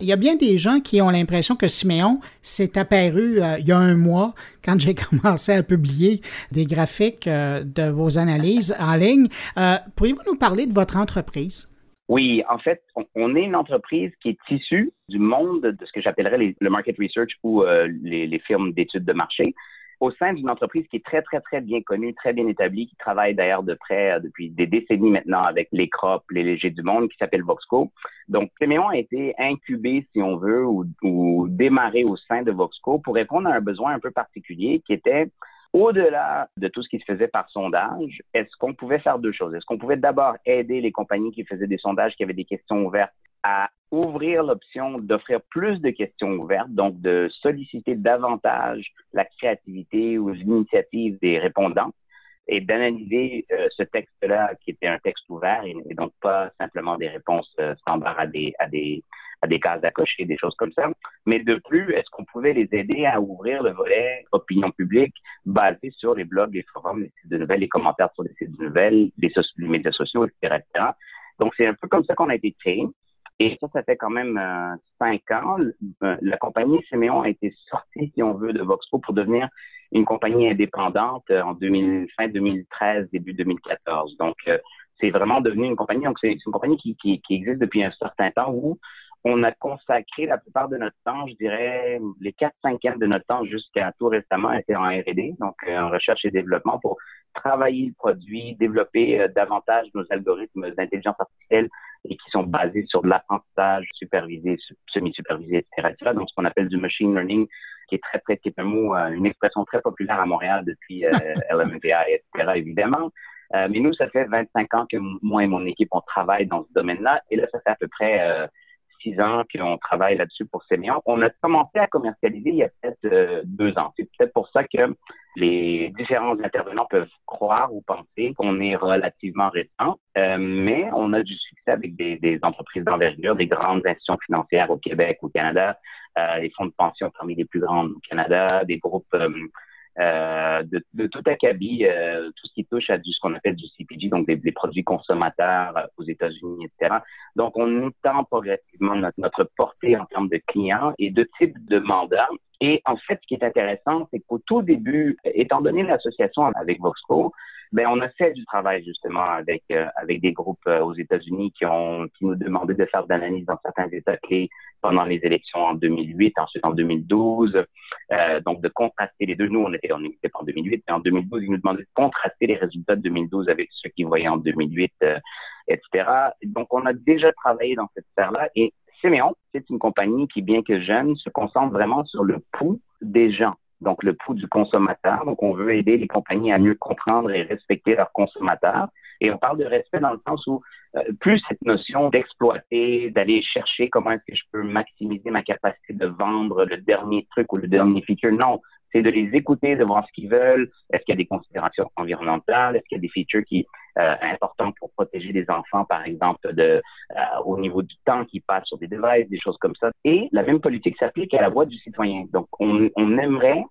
Il y a bien des gens qui ont l'impression que Siméon s'est apparu euh, il y a un mois quand j'ai commencé à publier des graphiques euh, de vos analyses en ligne. Euh, pourriez-vous nous parler de votre entreprise? Oui, en fait, on, est une entreprise qui est issue du monde de ce que j'appellerais le market research ou les, les firmes d'études de marché au sein d'une entreprise qui est très, très, très bien connue, très bien établie, qui travaille d'ailleurs de près euh, depuis des décennies maintenant avec les CROP, les légers du monde, qui s'appelle Voxco. Donc, Cléméon a été incubé, si on veut, ou, ou démarré au sein de Voxco pour répondre à un besoin un peu particulier qui était au-delà de tout ce qui se faisait par sondage, est-ce qu'on pouvait faire deux choses? Est-ce qu'on pouvait d'abord aider les compagnies qui faisaient des sondages, qui avaient des questions ouvertes, à ouvrir l'option d'offrir plus de questions ouvertes, donc de solliciter davantage la créativité ou l'initiative des répondants et d'analyser euh, ce texte-là qui était un texte ouvert et, donc pas simplement des réponses euh, standards à des, à des, à des cases à cocher, des choses comme ça. Mais de plus, est-ce qu'on pouvait les aider à ouvrir le volet opinion publique basé sur les blogs, les forums, les sites de nouvelles, les commentaires sur les sites de nouvelles, les, médias sociaux, etc. Donc, c'est un peu comme ça qu'on a été créé. Et ça, ça fait quand même euh, cinq ans. Euh, la compagnie Siméon a été sortie, si on veut, de Voxpo pour devenir une compagnie indépendante euh, en 2000, fin 2013, début 2014. Donc, c'est vraiment devenu une compagnie. Donc, c'est une compagnie qui, qui, qui, existe depuis un certain temps où on a consacré la plupart de notre temps, je dirais, les quatre cinquièmes de notre temps jusqu'à tout récemment était en R&D, donc en recherche et développement pour travailler le produit, développer davantage nos algorithmes d'intelligence artificielle et qui sont basés sur de l'apprentissage supervisé, semi-supervisé, etc., Donc, ce qu'on appelle du machine learning, qui est très, très, qui est un mot, euh, une expression très populaire à Montréal depuis euh, etc., évidemment. Euh, mais nous, ça fait 25 ans que moi et mon équipe, on travaille dans ce domaine-là. Et là, ça fait à peu près euh, six ans qu'on travaille là-dessus pour Séméon. On a commencé à commercialiser il y a peut-être euh, deux ans. C'est peut-être pour ça que les différents intervenants peuvent croire ou penser qu'on est relativement récent, euh, mais on a du succès avec des, entreprises d'envergure, des grandes institutions financières au Québec, au Canada, euh, les fonds de pension parmi les plus grandes au Canada, des groupes euh, euh, de, de, tout acabit, euh, tout ce qui touche à du, ce qu'on appelle du CPG, donc des, des produits consommateurs euh, aux États-Unis, etc. Donc, on étend progressivement notre, notre portée en termes de clients et de type de mandat. Et en fait, ce qui est intéressant, c'est qu'au tout début, étant donné l'association avec Voxco, ben on a fait du travail justement avec euh, avec des groupes euh, aux États-Unis qui ont qui nous demandaient de faire d'analyse dans certains États clés pendant les élections en 2008, ensuite en 2012, euh, donc de contraster les deux. Nous, on était on n'était pas en 2008, mais en 2012, ils nous demandaient de contraster les résultats de 2012 avec ceux qu'ils voyaient en 2008, euh, etc. Donc, on a déjà travaillé dans cette sphère-là et Siméon, c'est une compagnie qui, bien que jeune, se concentre vraiment sur le pouls des gens donc le pouls du consommateur. Donc, on veut aider les compagnies à mieux comprendre et respecter leurs consommateurs. Et on parle de respect dans le sens où euh, plus cette notion d'exploiter, d'aller chercher comment est-ce que je peux maximiser ma capacité de vendre le dernier truc ou le dernier feature. Non, c'est de les écouter, de voir ce qu'ils veulent. Est-ce qu'il y a des considérations environnementales? Est-ce qu'il y a des features qui euh, importants pour protéger les enfants, par exemple, de, euh, au niveau du temps qui passe sur des devices, des choses comme ça? Et la même politique s'applique à la voix du citoyen. Donc, on, on aimerait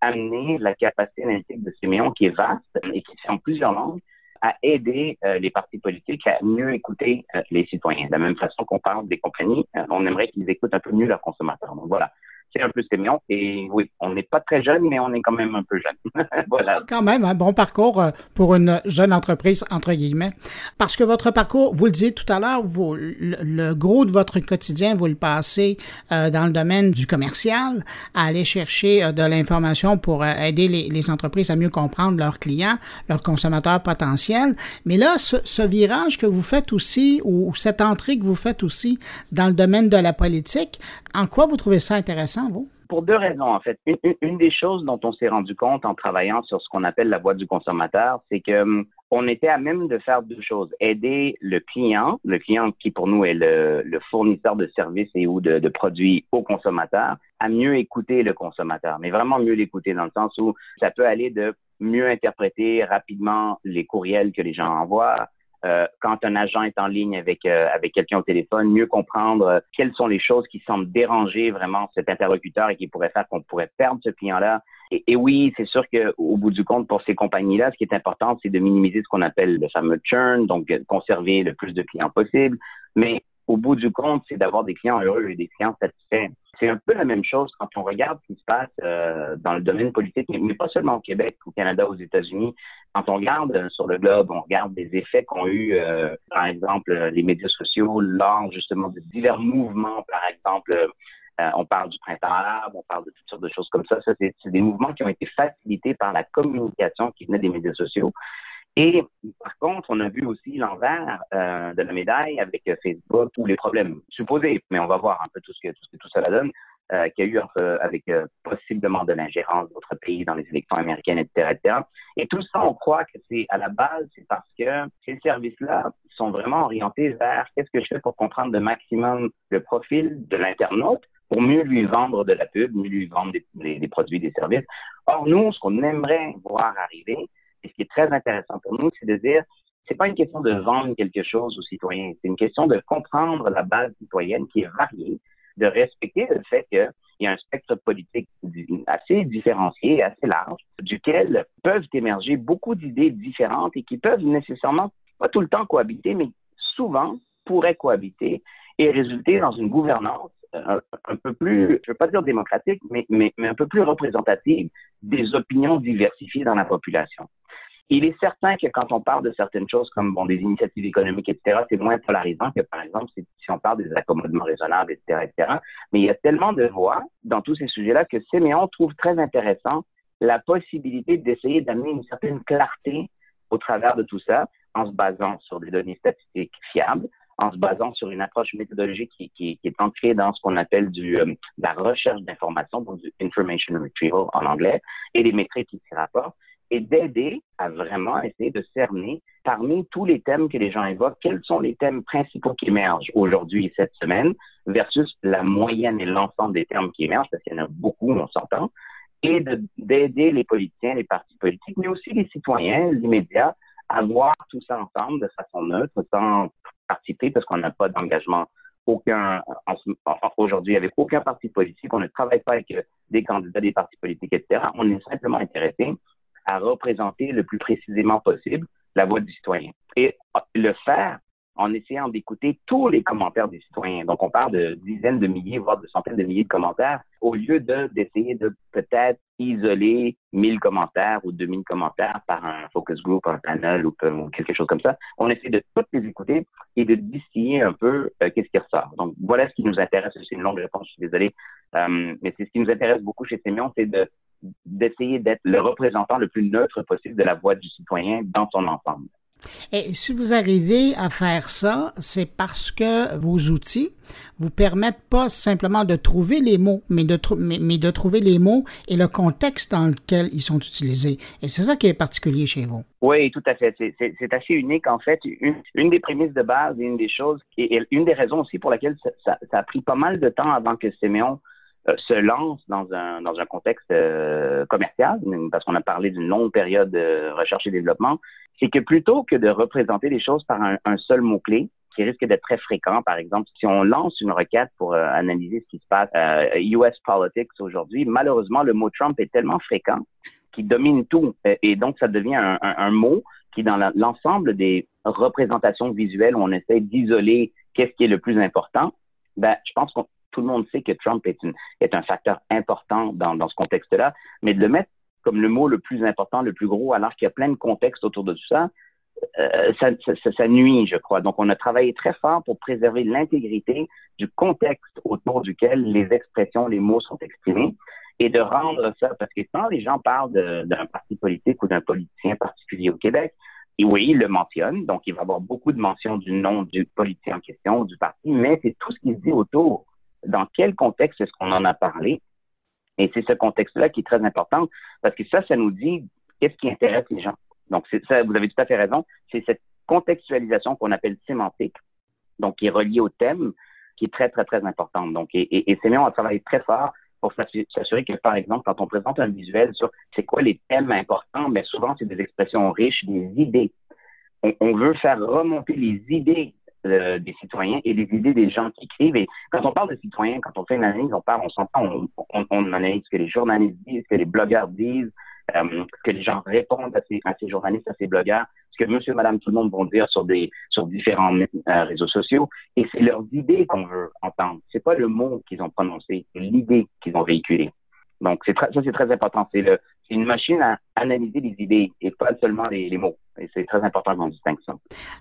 amener la capacité analytique de Siméon, qui est vaste et qui fait en plusieurs langues, à aider euh, les partis politiques à mieux écouter euh, les citoyens. De la même façon qu'on parle des compagnies, euh, on aimerait qu'ils écoutent un peu mieux leurs consommateurs. Donc voilà, c'est un peu. Et oui, on n'est pas très jeune, mais on est quand même un peu jeune. voilà. Quand même, un bon parcours euh, pour une jeune entreprise, entre guillemets. Parce que votre parcours, vous le disiez tout à l'heure, le, gros de votre quotidien, vous le passez euh, dans le domaine du commercial, à aller chercher euh, de l'information pour aider les, entreprises à mieux comprendre leurs clients, leurs consommateurs potentiels. Mais là, ce virage que vous faites aussi, ou cette entrée que vous faites aussi dans le domaine de la politique, en quoi vous trouvez ça intéressant, Pour deux raisons, en fait. Une, des choses dont on s'est rendu compte en travaillant sur ce qu'on appelle la voie du consommateur, c'est que hum, on était à même de faire deux choses. Aider le client, le client qui pour nous est le, le fournisseur de services et ou de, de, produits au consommateur, à mieux écouter le consommateur, mais vraiment mieux l'écouter dans le sens où ça peut aller de mieux interpréter rapidement les courriels que les gens envoient, euh, quand un agent est en ligne avec euh, avec quelqu'un au téléphone, mieux comprendre euh, quelles sont les choses qui semblent déranger vraiment cet interlocuteur et qui pourraient faire qu'on pourrait perdre ce client-là. Et, oui, c'est sûr qu'au bout du compte, pour ces compagnies-là, ce qui est important, c'est de minimiser ce qu'on appelle le fameux churn, donc conserver le plus de clients possible. Mais au bout du compte, c'est d'avoir des clients heureux et des clients satisfaits. C'est un peu la même chose quand on regarde ce qui se passe euh, dans le domaine politique, mais, pas seulement au Québec, au Canada, aux États-Unis. Quand on regarde euh, sur le globe, on regarde des effets qu'ont eu, euh, par exemple, les médias sociaux lors justement de divers mouvements, par exemple. on parle du printemps arabe, on parle de toutes sortes de choses comme ça. Ça, c'est des mouvements qui ont été facilités par la communication qui venait des médias sociaux. Et contre, on a vu aussi l'envers euh, de la médaille avec euh, Facebook, tous les problèmes supposés, mais on va voir un peu tout ce que tout, tout cela donne, euh, qu'il y a eu avec possiblement de l'ingérence d'autres pays dans les élections américaines, etc., etc. Et tout ça, on croit que c'est à la base, c'est parce que ces services-là sont vraiment orientés vers qu'est-ce que je fais pour comprendre le maximum le profil de l'internaute pour mieux lui vendre de la pub, mieux lui vendre des produits, des services. Or, nous, ce qu'on aimerait voir arriver, et ce qui est très intéressant pour nous, c'est de dire, c'est pas une question de vendre quelque chose aux citoyens, c'est une question de comprendre la base citoyenne qui est variée, de respecter le fait qu'il y a un spectre politique assez différencié, assez large, duquel peuvent émerger beaucoup d'idées différentes et qui peuvent nécessairement, pas tout le temps cohabiter, mais souvent pourraient cohabiter et résulter dans une gouvernance un, un, peu plus, je ne veux pas dire démocratique, mais un peu plus représentative des opinions diversifiées dans la population. Il est certain que quand on parle de certaines choses comme bon, des initiatives économiques, etc., c'est moins polarisant que, par exemple, si, on parle des accommodements raisonnables, etc., etc. Mais il y a tellement de voix dans tous ces sujets-là que Séméon trouve très intéressant la possibilité d'essayer d'amener une certaine clarté au travers de tout ça en se basant sur des données statistiques fiables, en se basant sur une approche méthodologique qui, est ancrée dans ce qu'on appelle du, euh, la recherche d'informations, donc du information retrieval en anglais, et des métriques qui s'y rapportent, et d'aider à vraiment essayer de cerner parmi tous les thèmes que les gens évoquent, quels sont les thèmes principaux qui émergent aujourd'hui et cette semaine versus la moyenne et l'ensemble des termes qui émergent, parce qu'il y en a beaucoup, on s'entend, et d'aider les politiciens, les partis politiques, mais aussi les citoyens, les médias, à voir tout ça ensemble de façon neutre, sans participer, parce qu'on n'a pas d'engagement aucun aujourd'hui avec aucun parti politique. On ne travaille pas avec des candidats des partis politiques, etc. On est simplement intéressé à représenter le plus précisément possible la voix du citoyen. Et le faire en essayant d'écouter tous les commentaires des citoyens. Donc, on parle de dizaines de milliers, voire de centaines de milliers de commentaires, au lieu de d'essayer de peut-être isoler 1000 commentaires ou 2000 commentaires par un focus group, un panel ou, quelque chose comme ça. On essaie de toutes les écouter et de distiller un peu euh, qu'est-ce qui ressort. Donc, voilà ce qui nous intéresse. C'est une longue réponse, je suis désolé. Euh, mais c'est ce qui nous intéresse beaucoup chez Sémion, c'est de d'essayer d'être le représentant le plus neutre possible de la voix du citoyen dans son ensemble. Et si vous arrivez à faire ça, c'est parce que vos outils vous permettent pas simplement de trouver les mots, mais de, trouver les mots et le contexte dans lequel ils sont utilisés. Et c'est ça qui est particulier chez vous. Oui, tout à fait. C'est assez unique. En fait, une, des prémices de base une des choses, et, une des raisons aussi pour laquelle ça, ça, a pris pas mal de temps avant que Séméon euh, se lance dans un, dans un contexte euh, commercial, parce qu'on a parlé d'une longue période de recherche et développement, c'est que plutôt que de représenter les choses par un, seul mot-clé, qui risque d'être très fréquent, par exemple, si on lance une requête pour euh, analyser ce qui se passe US politics aujourd'hui, malheureusement, le mot Trump est tellement fréquent qu'il domine tout. Et donc, ça devient un, mot qui, dans l'ensemble des représentations visuelles où on essaie d'isoler qu'est-ce qui est le plus important, ben, je pense qu'on tout le monde sait que Trump est, un facteur important dans ce contexte-là, mais de le mettre comme le mot le plus important, le plus gros, alors qu'il y a plein de contextes autour de tout ça, euh, ça, ça, nuit, je crois. Donc, on a travaillé très fort pour préserver l'intégrité du contexte autour duquel les expressions, les mots sont exprimés et de rendre ça, parce que quand les gens parlent d'un parti politique ou d'un politicien particulier au Québec, et oui, il le mentionne, donc il va y avoir beaucoup de mentions du nom du politicien en question, du parti, mais c'est tout ce qui se dit autour dans quel contexte est-ce qu'on en a parlé? Et c'est ce contexte-là qui est très important parce que ça, ça nous dit qu'est-ce qui intéresse les gens. Donc, ça, vous avez tout à fait raison. C'est cette contextualisation qu'on appelle sémantique, donc qui est reliée au thème, qui est très, très, très importante. Donc, et, et, et Séméon a travaillé très fort pour s'assurer que, par exemple, quand on présente un visuel sur c'est quoi les thèmes importants, mais souvent, c'est des expressions riches, des idées. On, on veut faire remonter les idées euh, des citoyens et des idées des gens qui écrivent. Et quand on parle de citoyens, quand on fait une analyse, on parle, on s'entend, on, on, analyse ce que les journalistes disent, ce que les blogueurs disent, euh, que les gens répondent à ces, à ces journalistes, à ces blogueurs, ce que monsieur, madame, tout le monde vont dire sur des sur différents euh, réseaux sociaux. Et c'est leurs idées qu'on veut entendre. C'est pas le mot qu'ils ont prononcé, c'est l'idée qu'ils ont véhiculée. Donc, ça, c'est très important. C'est une machine à analyser les idées et pas seulement les, les mots. Et c'est très important qu'on distingue ça.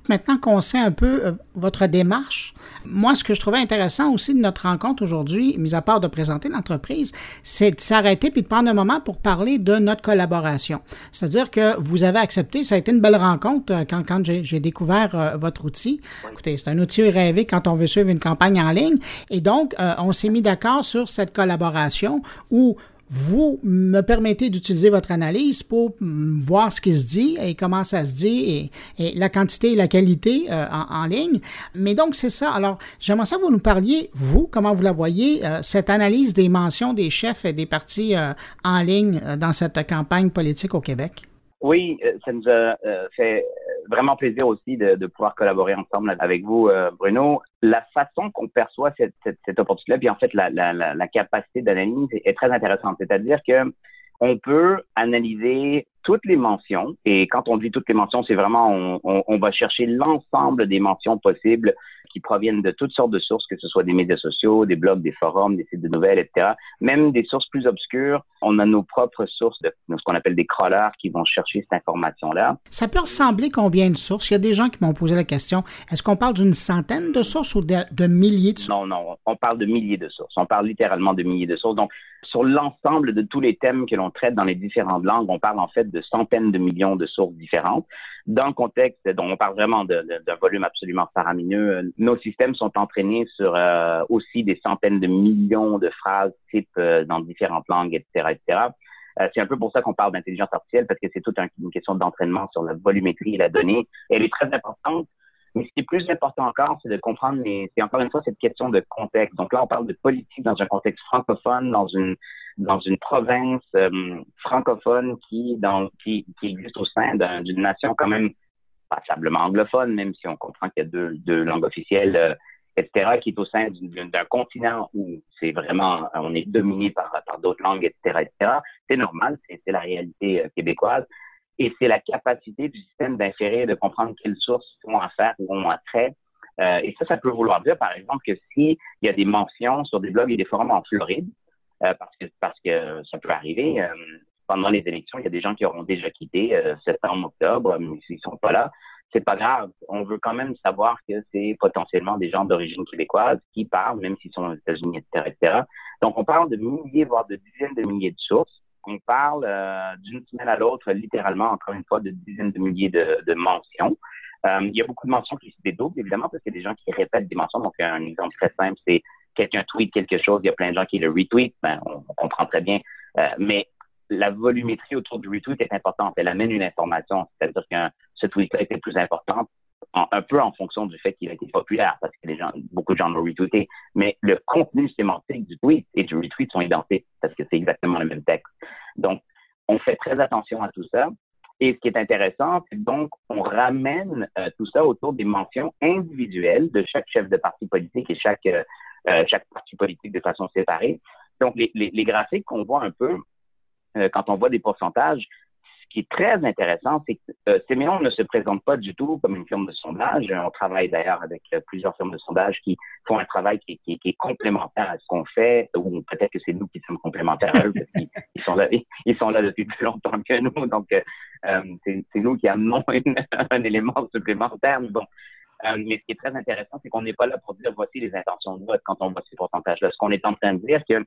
Maintenant qu'on sait un peu euh, votre démarche, moi, ce que je trouvais intéressant aussi de notre rencontre aujourd'hui, mis à part de présenter l'entreprise, c'est de s'arrêter puis de prendre un moment pour parler de notre collaboration. C'est-à-dire que vous avez accepté, ça a été une belle rencontre euh, quand, quand j'ai découvert euh, votre outil. Écoutez, c'est un outil rêvé quand on veut suivre une campagne en ligne. Et donc, on s'est mis d'accord sur cette collaboration où vous me permettez d'utiliser votre analyse pour voir ce qui se dit et comment ça se dit et, la quantité et la qualité euh, en, ligne. Mais donc, c'est ça. Alors, j'aimerais ça que vous nous parliez, vous, comment vous la voyez, euh, cette analyse des mentions des chefs et des partis euh, en ligne dans cette campagne politique au Québec. Oui, ça nous a fait vraiment plaisir aussi de, pouvoir collaborer ensemble avec vous, euh, Bruno. La façon qu'on perçoit cette, cette, cette opportunité-là, puis en fait la, la, capacité d'analyse est, très intéressante. C'est-à-dire que on peut analyser toutes les mentions. Et quand on dit toutes les mentions, c'est vraiment, on, on, va chercher l'ensemble des mentions possibles qui proviennent de toutes sortes de sources, que ce soit des médias sociaux, des blogs, des forums, des sites de nouvelles, etc. Même des sources plus obscures, on a nos propres sources, de, ce qu'on appelle des crawlers, qui vont chercher cette information-là. Ça peut ressembler combien de sources? Il y a des gens qui m'ont posé la question. Est-ce qu'on parle d'une centaine de sources ou de, de, milliers de sources? Non, non, on parle de milliers de sources. On parle littéralement de milliers de sources. Donc, sur l'ensemble de tous les thèmes que l'on traite dans les différentes langues, on parle en fait de centaines de millions de sources différentes. Dans le contexte dont on parle vraiment d'un volume absolument faramineux, nos systèmes sont entraînés sur euh, aussi des centaines de millions de phrases type euh, dans différentes langues, etc., etc. Euh, c'est un peu pour ça qu'on parle d'intelligence artificielle parce que c'est toute une question d'entraînement sur la volumétrie et la donnée. Elle est très importante. Mais ce qui est plus important encore, c'est de comprendre, c'est encore une fois cette question de contexte. Donc là, on parle de politique dans un contexte francophone, dans une dans une province euh, francophone qui, dans, qui, qui existe au sein d'une nation quand même passablement anglophone, même si on comprend qu'il y a deux, deux langues officielles, euh, etc., qui est au sein d'un continent où c'est vraiment, on est dominé par, par d'autres langues, etc., etc. C'est normal, c'est la réalité euh, québécoise. Et c'est la capacité du système d'inférer, de comprendre quelles sources sont à faire ou ont attrait. Euh, et ça, ça peut vouloir dire, par exemple, que s'il y a des mentions sur des blogs et des forums en Floride, euh, parce, que, parce que ça peut arriver, euh, pendant les élections, il y a des gens qui auront déjà quitté euh, septembre, octobre, mais s'ils sont pas là, c'est pas grave. On veut quand même savoir que c'est potentiellement des gens d'origine québécoise qui parlent, même s'ils sont aux États-Unis, etc., etc. Donc, on parle de milliers, voire de dizaines de milliers de sources. On parle euh, d'une semaine à l'autre, littéralement, encore une fois, de dizaines de milliers de, mentions. Euh, il y a beaucoup de mentions qui se dédoublent, évidemment, parce qu'il y a des gens qui répètent des mentions. Donc, un exemple très simple, c'est quelqu'un tweet quelque chose, il y a plein de gens qui le retweetent, ben, on, on comprend très bien. Euh, mais la volumétrie autour du retweet est importante. Elle amène une information. C'est-à-dire que ce tweet-là était plus important, un peu en fonction du fait qu'il a été populaire, parce que les gens, beaucoup de gens l'ont retweeté. Mais le contenu sémantique du tweet et du retweet sont identiques, parce que c'est exactement le même texte. Donc, on fait très attention à tout ça. Et ce qui est intéressant, c'est donc on ramène euh, tout ça autour des mentions individuelles de chaque chef de parti politique et chaque euh, euh, chaque parti politique de façon séparée. Donc les, les, les graphiques qu'on voit un peu quand on voit des pourcentages, qui est très intéressant, c'est que euh, Séméon ne se présente pas du tout comme une firme de sondage. On travaille d'ailleurs avec euh, plusieurs firmes de sondage qui font un travail qui, qui, qui est complémentaire à ce qu'on fait, ou peut-être que c'est nous qui sommes complémentaires à eux, parce qu'ils ils sont là, ils sont là depuis plus longtemps que nous. Donc, euh, euh c'est nous qui amenons un élément supplémentaire. Mais bon, euh, mais ce qui est très intéressant, c'est qu'on n'est pas là pour dire voici les intentions de vote quand on voit ces pourcentages-là. Ce qu'on est en train de dire, que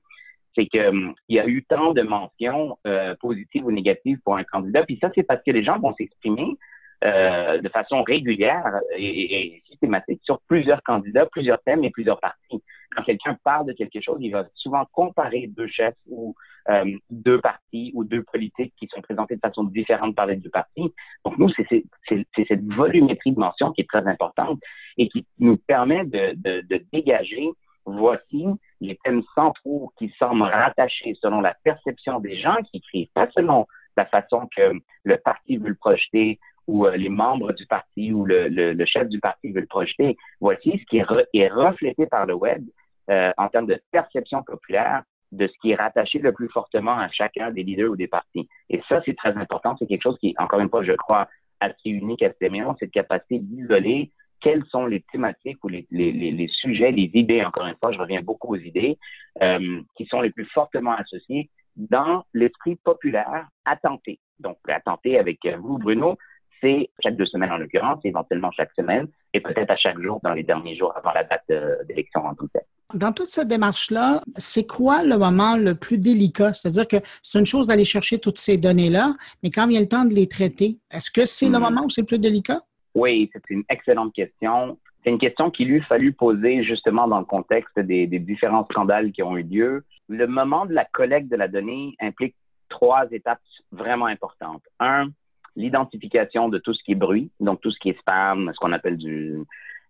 c'est qu'il hum, y a eu tant de mentions euh, positives ou négatives pour un candidat. Puis ça, c'est parce que les gens vont s'exprimer euh, de façon régulière et, systématique sur plusieurs candidats, plusieurs thèmes et plusieurs partis. Quand quelqu'un parle de quelque chose, il va souvent comparer deux chefs ou euh, deux partis ou deux politiques qui sont présentés de façon différente par les deux partis. Donc nous, c'est cette volumétrie de mentions qui est très importante et qui nous permet de, de, de dégager voici les thèmes centraux qui semblent rattachés selon la perception des gens qui écrivent, pas selon la façon que le parti veut le projeter ou euh, les membres du parti ou le, chef du parti veut le projeter. Voici ce qui est, reflété par le web euh, en termes de perception populaire de ce qui est rattaché le plus fortement à chacun des leaders ou des partis. Et ça, c'est très important. C'est quelque chose qui, encore une fois, je crois, assez unique à CMEO, cette capacité d'isoler quelles sont les thématiques ou les, les, les, sujets, les idées, encore une fois, je reviens beaucoup aux idées, euh, qui sont les plus fortement associées dans l'esprit populaire à tenter. Donc, à tenter avec vous, Bruno, c'est chaque deux semaines en l'occurrence, éventuellement chaque semaine, et peut-être à chaque jour dans les derniers jours avant la date euh, d'élection en tout cas. Dans toute cette démarche-là, c'est quoi le moment le plus délicat? C'est-à-dire que c'est une chose d'aller chercher toutes ces données-là, mais quand vient le temps de les traiter, est-ce que c'est le hmm. moment où c'est le plus délicat? Oui, c'est une excellente question. C'est une question qu'il eût fallu poser justement dans le contexte des, différents scandales qui ont eu lieu. Le moment de la collecte de la donnée implique trois étapes vraiment importantes. Un, l'identification de tout ce qui est bruit, donc tout ce qui est spam, ce qu'on appelle du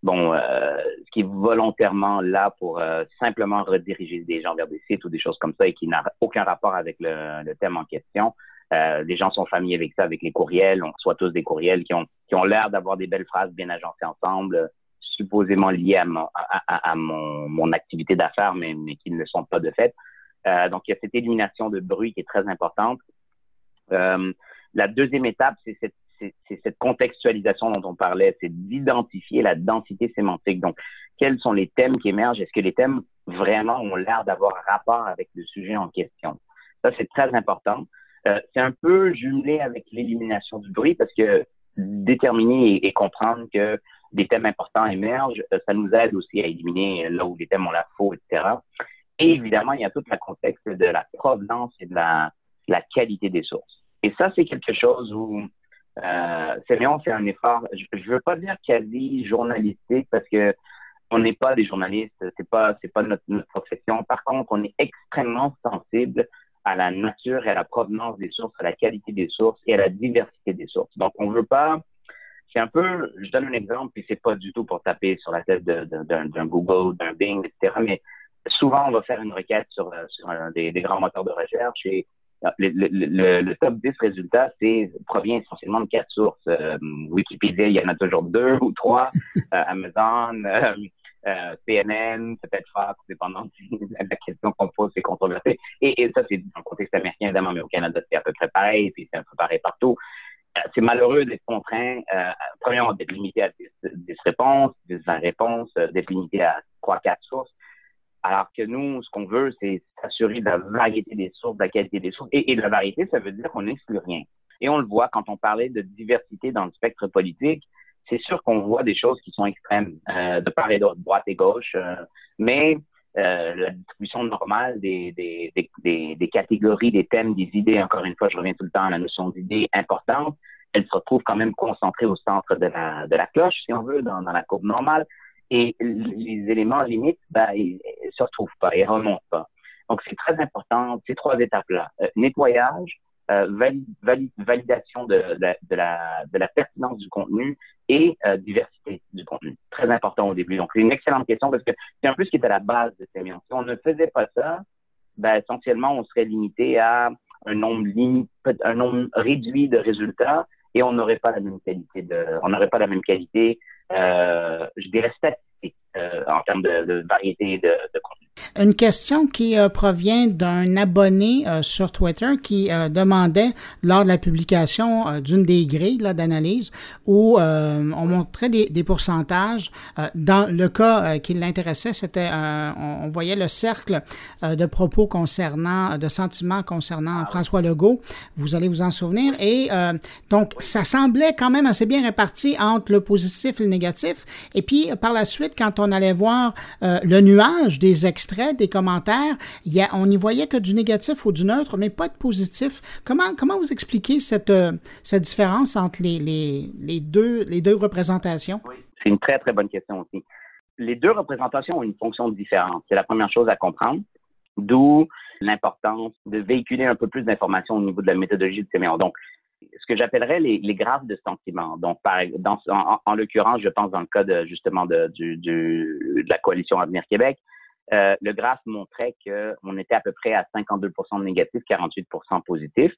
bon, euh, ce qui est volontairement là pour euh, simplement rediriger des gens vers des sites ou des choses comme ça et qui n'a aucun rapport avec le thème en question. Euh, les gens sont familiers avec ça, avec les courriels. On reçoit tous des courriels qui ont qui ont l'air d'avoir des belles phrases bien agencées ensemble, supposément liées à, mon, à, à mon, activité d'affaires, mais, mais qui ne le sont pas de fait. Euh, donc, il y a cette élimination de bruit qui est très importante. Euh, la deuxième étape, c'est cette, cette, contextualisation dont on parlait, c'est d'identifier la densité sémantique. Donc, quels sont les thèmes qui émergent? Est-ce que les thèmes vraiment ont l'air d'avoir rapport avec le sujet en question? Ça, c'est très important. Euh, c'est un peu jumelé avec l'élimination du bruit parce que déterminer et, comprendre que des thèmes importants émergent, euh, ça nous aide aussi à éliminer là où les thèmes ont la faux, etc. Et évidemment, il y a tout le contexte de la provenance et de la, la qualité des sources. Et ça, c'est quelque chose où euh, on fait un effort. Je ne veux pas dire quasi journalistique parce que on n'est pas des journalistes, c'est pas c'est pas notre, profession. Par contre, on est extrêmement sensible à la nature et à la provenance des sources, à la qualité des sources et à la diversité des sources. Donc, on veut pas. C'est un peu. Je donne un exemple, puis c'est pas du tout pour taper sur la tête d'un Google, d'un Bing, etc. Mais souvent, on va faire une requête sur, sur des, des grands moteurs de recherche et le, le, top 10 résultats, c'est provient essentiellement de quatre sources. Euh, Wikipédia, il y en a toujours deux ou trois. Euh, Amazon, euh, CNN, peut-être Fox, dépendant de la question qu'on pose, c'est controversé. Et, ça, c'est dans le contexte américain, évidemment, mais au Canada, c'est à peu près pareil, puis c'est un peu pareil partout. c'est malheureux d'être contraint, premièrement, d'être limité à 10, 10 réponses, 10 20 réponses, d'être limité à trois, quatre sources. Alors que nous, ce qu'on veut, c'est s'assurer de la variété des sources, de la qualité des sources. Et, de la variété, ça veut dire qu'on n'exclut rien. Et on le voit quand on parlait de diversité dans le spectre politique. C'est sûr qu'on voit des choses qui sont extrêmes, euh, de part et d'autre, droite et gauche. Euh, mais euh, la distribution normale des, catégories, des thèmes, des idées, encore une fois, je reviens tout le temps à la notion d'idées importantes, elle se retrouve quand même concentrée au centre de la, cloche, si on veut, dans, la courbe normale et les éléments limites, ben, ils ne se retrouvent pas, ils remontent pas. Donc, c'est très important, ces trois étapes-là. Euh, nettoyage, euh, validation de, de, la, de la pertinence du contenu et euh, diversité du contenu. Très important au début. Donc, c'est une excellente question parce que c'est un peu ce qui est à la base de ces Si on ne faisait pas ça, ben, essentiellement, on serait limité à un nombre, un nombre réduit de résultats et on n'aurait pas la même qualité de, on n'aurait pas la même qualité euh, je dirais, statistique euh, en termes de, de variété de, de contenu. Une question qui euh, provient d'un abonné euh, sur Twitter qui euh, demandait, lors de la publication d'une des grilles d'analyse, où on montrait des, des pourcentages. dans le cas qui l'intéressait, c'était, on, voyait le cercle de propos concernant, de sentiments concernant ah François Legault. Vous allez vous en souvenir. Et donc, ça semblait quand même assez bien réparti entre le positif et le négatif. Et puis, par la suite, quand on allait voir le nuage des extraits, des commentaires, on n'y voyait que du négatif ou du neutre, mais pas de positif. Comment, vous expliquez cette, euh, différence entre les, deux, représentations? Oui, c'est une très, très bonne question aussi. Les deux représentations ont une fonction différente. C'est la première chose à comprendre, d'où l'importance de véhiculer un peu plus d'informations au niveau de la méthodologie de Séméon. Donc, ce que j'appellerais les, les, graphes de sentiment. Donc, en, en l'occurrence, je pense dans le cas de, justement du, du, de la coalition Avenir Québec, euh, le graphe montrait qu'on était à peu près à 52% de négatif, 48% positif,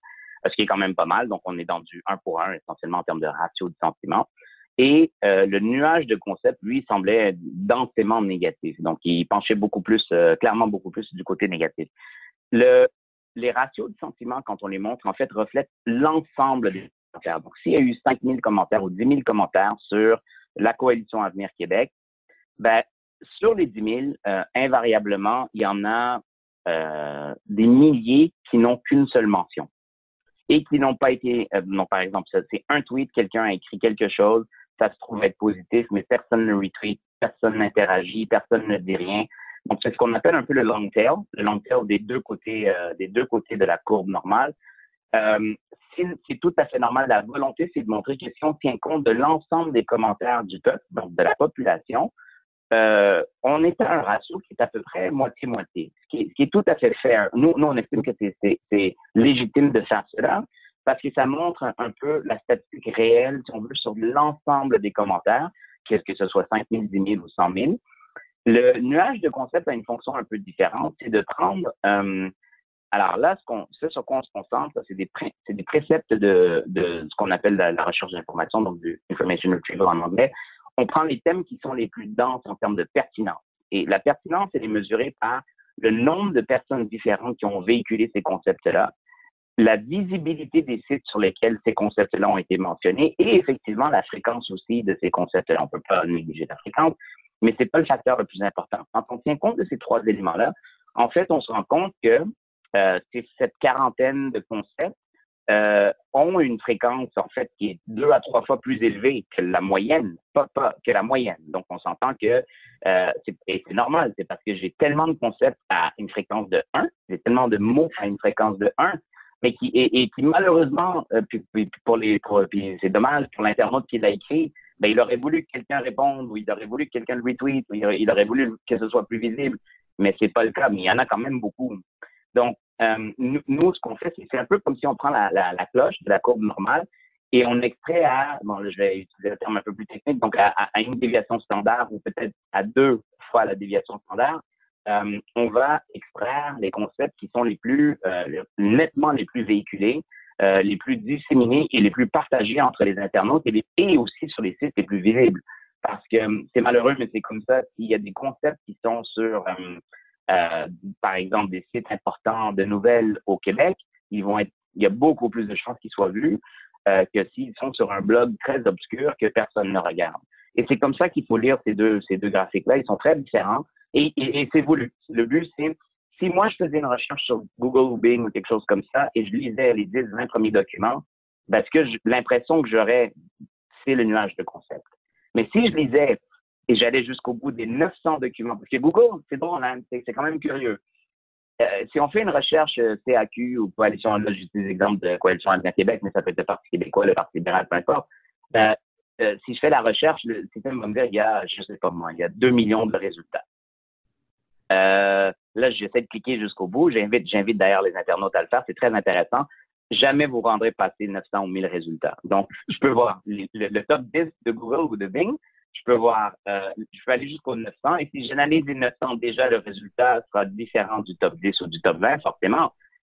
ce qui est quand même pas mal. Donc, on est dans du 1 pour 1 essentiellement en termes de ratio de sentiment. Et euh, le nuage de concept, lui, semblait densément négatif. Donc, il penchait beaucoup plus, euh, clairement beaucoup plus du côté négatif. le, les ratios de sentiments, quand on les montre, en fait, reflètent l'ensemble des commentaires. Donc, s'il y a eu 5 000 commentaires ou 10 000 commentaires sur la coalition Avenir Québec, ben, sur les 10 000, euh, invariablement, il y en a euh, des milliers qui n'ont qu'une seule mention et qui n'ont pas été, euh, non, par exemple, c'est un tweet, quelqu'un a écrit quelque chose, ça se trouve être positif, mais personne ne retweet, personne n'interagit, personne ne dit rien. Donc, c'est ce qu'on appelle un peu le long tail, le long tail des deux côtés, euh, des deux côtés de la courbe normale. Euh, c'est tout à fait normal. La volonté, c'est de montrer que si on tient compte de l'ensemble des commentaires du peuple, donc de la population, euh, on est à un ratio qui est à peu près moitié-moitié, ce, qui est, tout à fait fair. Nous, nous on estime que c'est légitime de faire cela parce que ça montre un, peu la statistique réelle, si on veut, sur l'ensemble des commentaires, qu'est-ce que ce soit 5 000, 10 000 ou 100 000. Le nuage de concept a une fonction un peu différente, c'est de prendre euh, alors là, ce, qu'on, ce sur quoi on se concentre, c'est des, c'est des préceptes de, de ce qu'on appelle la, la recherche d'information, donc du information retrieval en anglais. On prend les thèmes qui sont les plus denses en termes de pertinence. Et la pertinence, elle est mesurée par le nombre de personnes différentes qui ont véhiculé ces concepts-là, la visibilité des sites sur lesquels ces concepts-là ont été mentionnés et effectivement la fréquence aussi de ces concepts-là. On ne peut pas négliger la fréquence, mais c'est pas le facteur le plus important. Quand on tient compte de ces trois éléments-là, en fait, on se rend compte que euh, cette quarantaine de concepts euh, ont une fréquence en fait qui est deux à trois fois plus élevée que la moyenne, pas, pas que la moyenne. Donc on s'entend que euh, c'est normal, c'est parce que j'ai tellement de concepts à une fréquence de 1, j'ai tellement de mots à une fréquence de 1, mais qui et, et qui malheureusement, euh, puis, pour les pour, c'est dommage pour l'internaute qui l'a écrit, ben il aurait voulu que quelqu'un réponde ou il aurait voulu que quelqu'un le retweet ou il aurait, voulu que ce soit plus visible, mais c'est pas le cas. Mais il y en a quand même beaucoup. Donc euh, nous, ce qu'on fait, c'est un peu comme si on prend la, cloche de la courbe normale et on extrait à, bon, je vais utiliser le terme un peu plus technique, donc à, une déviation standard ou peut-être à deux fois la déviation standard, euh, on va extraire les concepts qui sont les plus euh, nettement les plus véhiculés, euh, les plus disséminés et les plus partagés entre les internautes et, aussi sur les sites les plus visibles. Parce que c'est malheureux, mais c'est comme ça. S'il y a des concepts qui sont sur euh, par exemple, des sites importants de nouvelles au Québec, il y a beaucoup plus de chances qu'ils soient vus euh, que s'ils sont sur un blog très obscur que personne ne regarde. Et c'est comme ça qu'il faut lire ces deux, graphiques-là. Ils sont très différents et, c'est voulu. Le but, c'est si moi je faisais une recherche sur Google ou Bing ou quelque chose comme ça et je lisais les 10, 20 premiers documents, parce que l'impression que j'aurais, c'est le nuage de concept. Mais si je lisais et j'allais jusqu'au bout des 900 documents. Parce que Google, c'est bon, hein, c'est quand même curieux. Euh, si on fait une recherche euh, CAQ ou coalition, là j'utilise l'exemple de coalition Avenir Québec, mais ça peut être le Parti québécois, le Parti libéral, peu importe. Ben, euh, si je fais la recherche, le système va me dire, il y a, je sais pas moi, il y a 2 millions de résultats. Euh, là, j'essaie de cliquer jusqu'au bout. J'invite, j'invite d'ailleurs les internautes à le faire. C'est très intéressant. Jamais vous rendrez passer 900 ou 1000 résultats. Donc, je peux voir le, le top 10 de Google ou de Bing je peux voir, euh, je peux aller jusqu'au 900. Et si j'analyse les 900, déjà, le résultat sera différent du top 10 ou du top 20, forcément.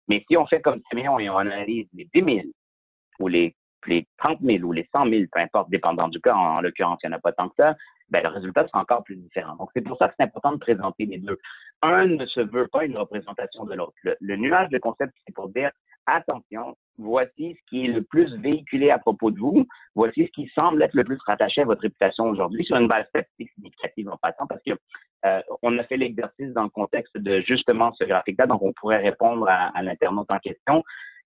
Mais si on fait comme Simeon et on analyse les 10 000 ou les, les 30 000 ou les 100 000, peu importe, dépendant du cas, en, l'occurrence, il n'y en a pas tant que ça, ben, le résultat sera encore plus différent. Donc, c'est pour ça que c'est important de présenter les deux. Un ne se veut pas une représentation de l'autre. Le, nuage de concept, c'est pour dire, attention, voici ce qui est le plus véhiculé à propos de vous, voici ce qui semble être le plus rattaché à votre réputation aujourd'hui sur une base statistique significative en passant, parce que euh, on a fait l'exercice dans le contexte de justement ce graphique-là, donc on pourrait répondre à, à l'internaute en question.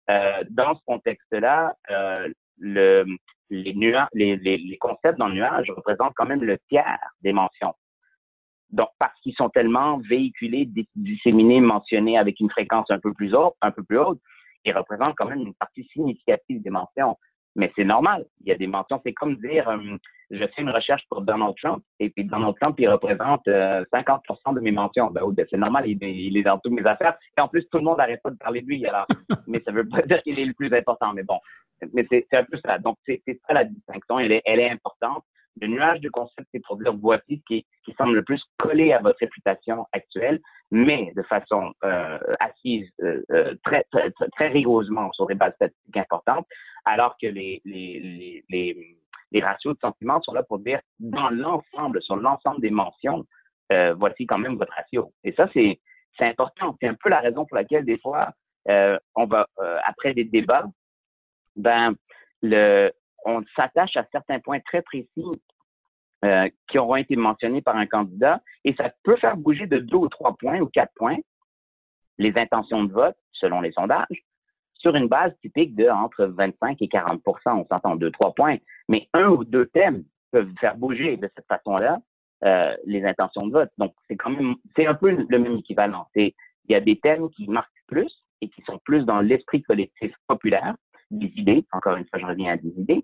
Euh, dans ce contexte-là, euh, le, les, les, les, les, concepts dans le nuage représentent quand même le tiers des mentions. Donc, parce qu'ils sont tellement véhiculés, disséminés, mentionnés avec une fréquence un peu plus haute, un peu plus haute, ils représentent quand même une partie significative des mentions. Mais c'est normal. Il y a des mentions. C'est comme dire, euh, je fais une recherche pour Donald Trump et puis Donald Trump, il représente 50% euh, de mes mentions. Ben, ben, c'est normal, il, il, est dans toutes mes affaires. Et en plus, tout le monde n'arrête pas de parler de lui. Alors, mais ça veut pas dire qu'il est le plus important. Mais bon, mais c'est un peu ça. Donc, c'est ça la distinction. Elle est, elle est importante. Le nuage de concept, c'est pour dire voici ce qui, qui semble le plus collé à votre réputation actuelle, mais de façon euh, assise euh, euh très, très, très, rigoureusement sur des bases statistiques importantes, alors que les, les, les, les, ratios de sentiments sont là pour dire dans l'ensemble, sur l'ensemble des mentions, euh, voici quand même votre ratio. Et ça, c'est important. C'est un peu la raison pour laquelle des fois, euh, on va euh, après des débats, ben le, on s'attache à certains points très précis euh, qui auront été mentionnés par un candidat et ça peut faire bouger de deux ou trois points ou quatre points les intentions de vote selon les sondages sur une base typique de entre 25 et 40% On s'entend deux, trois points, mais un ou deux thèmes peuvent faire bouger de cette façon-là euh, les intentions de vote. Donc, c'est quand même, c'est un peu le même équivalent. il y a des thèmes qui marquent plus et qui sont plus dans l'esprit collectif populaire, des idées, encore une fois, je reviens à des idées,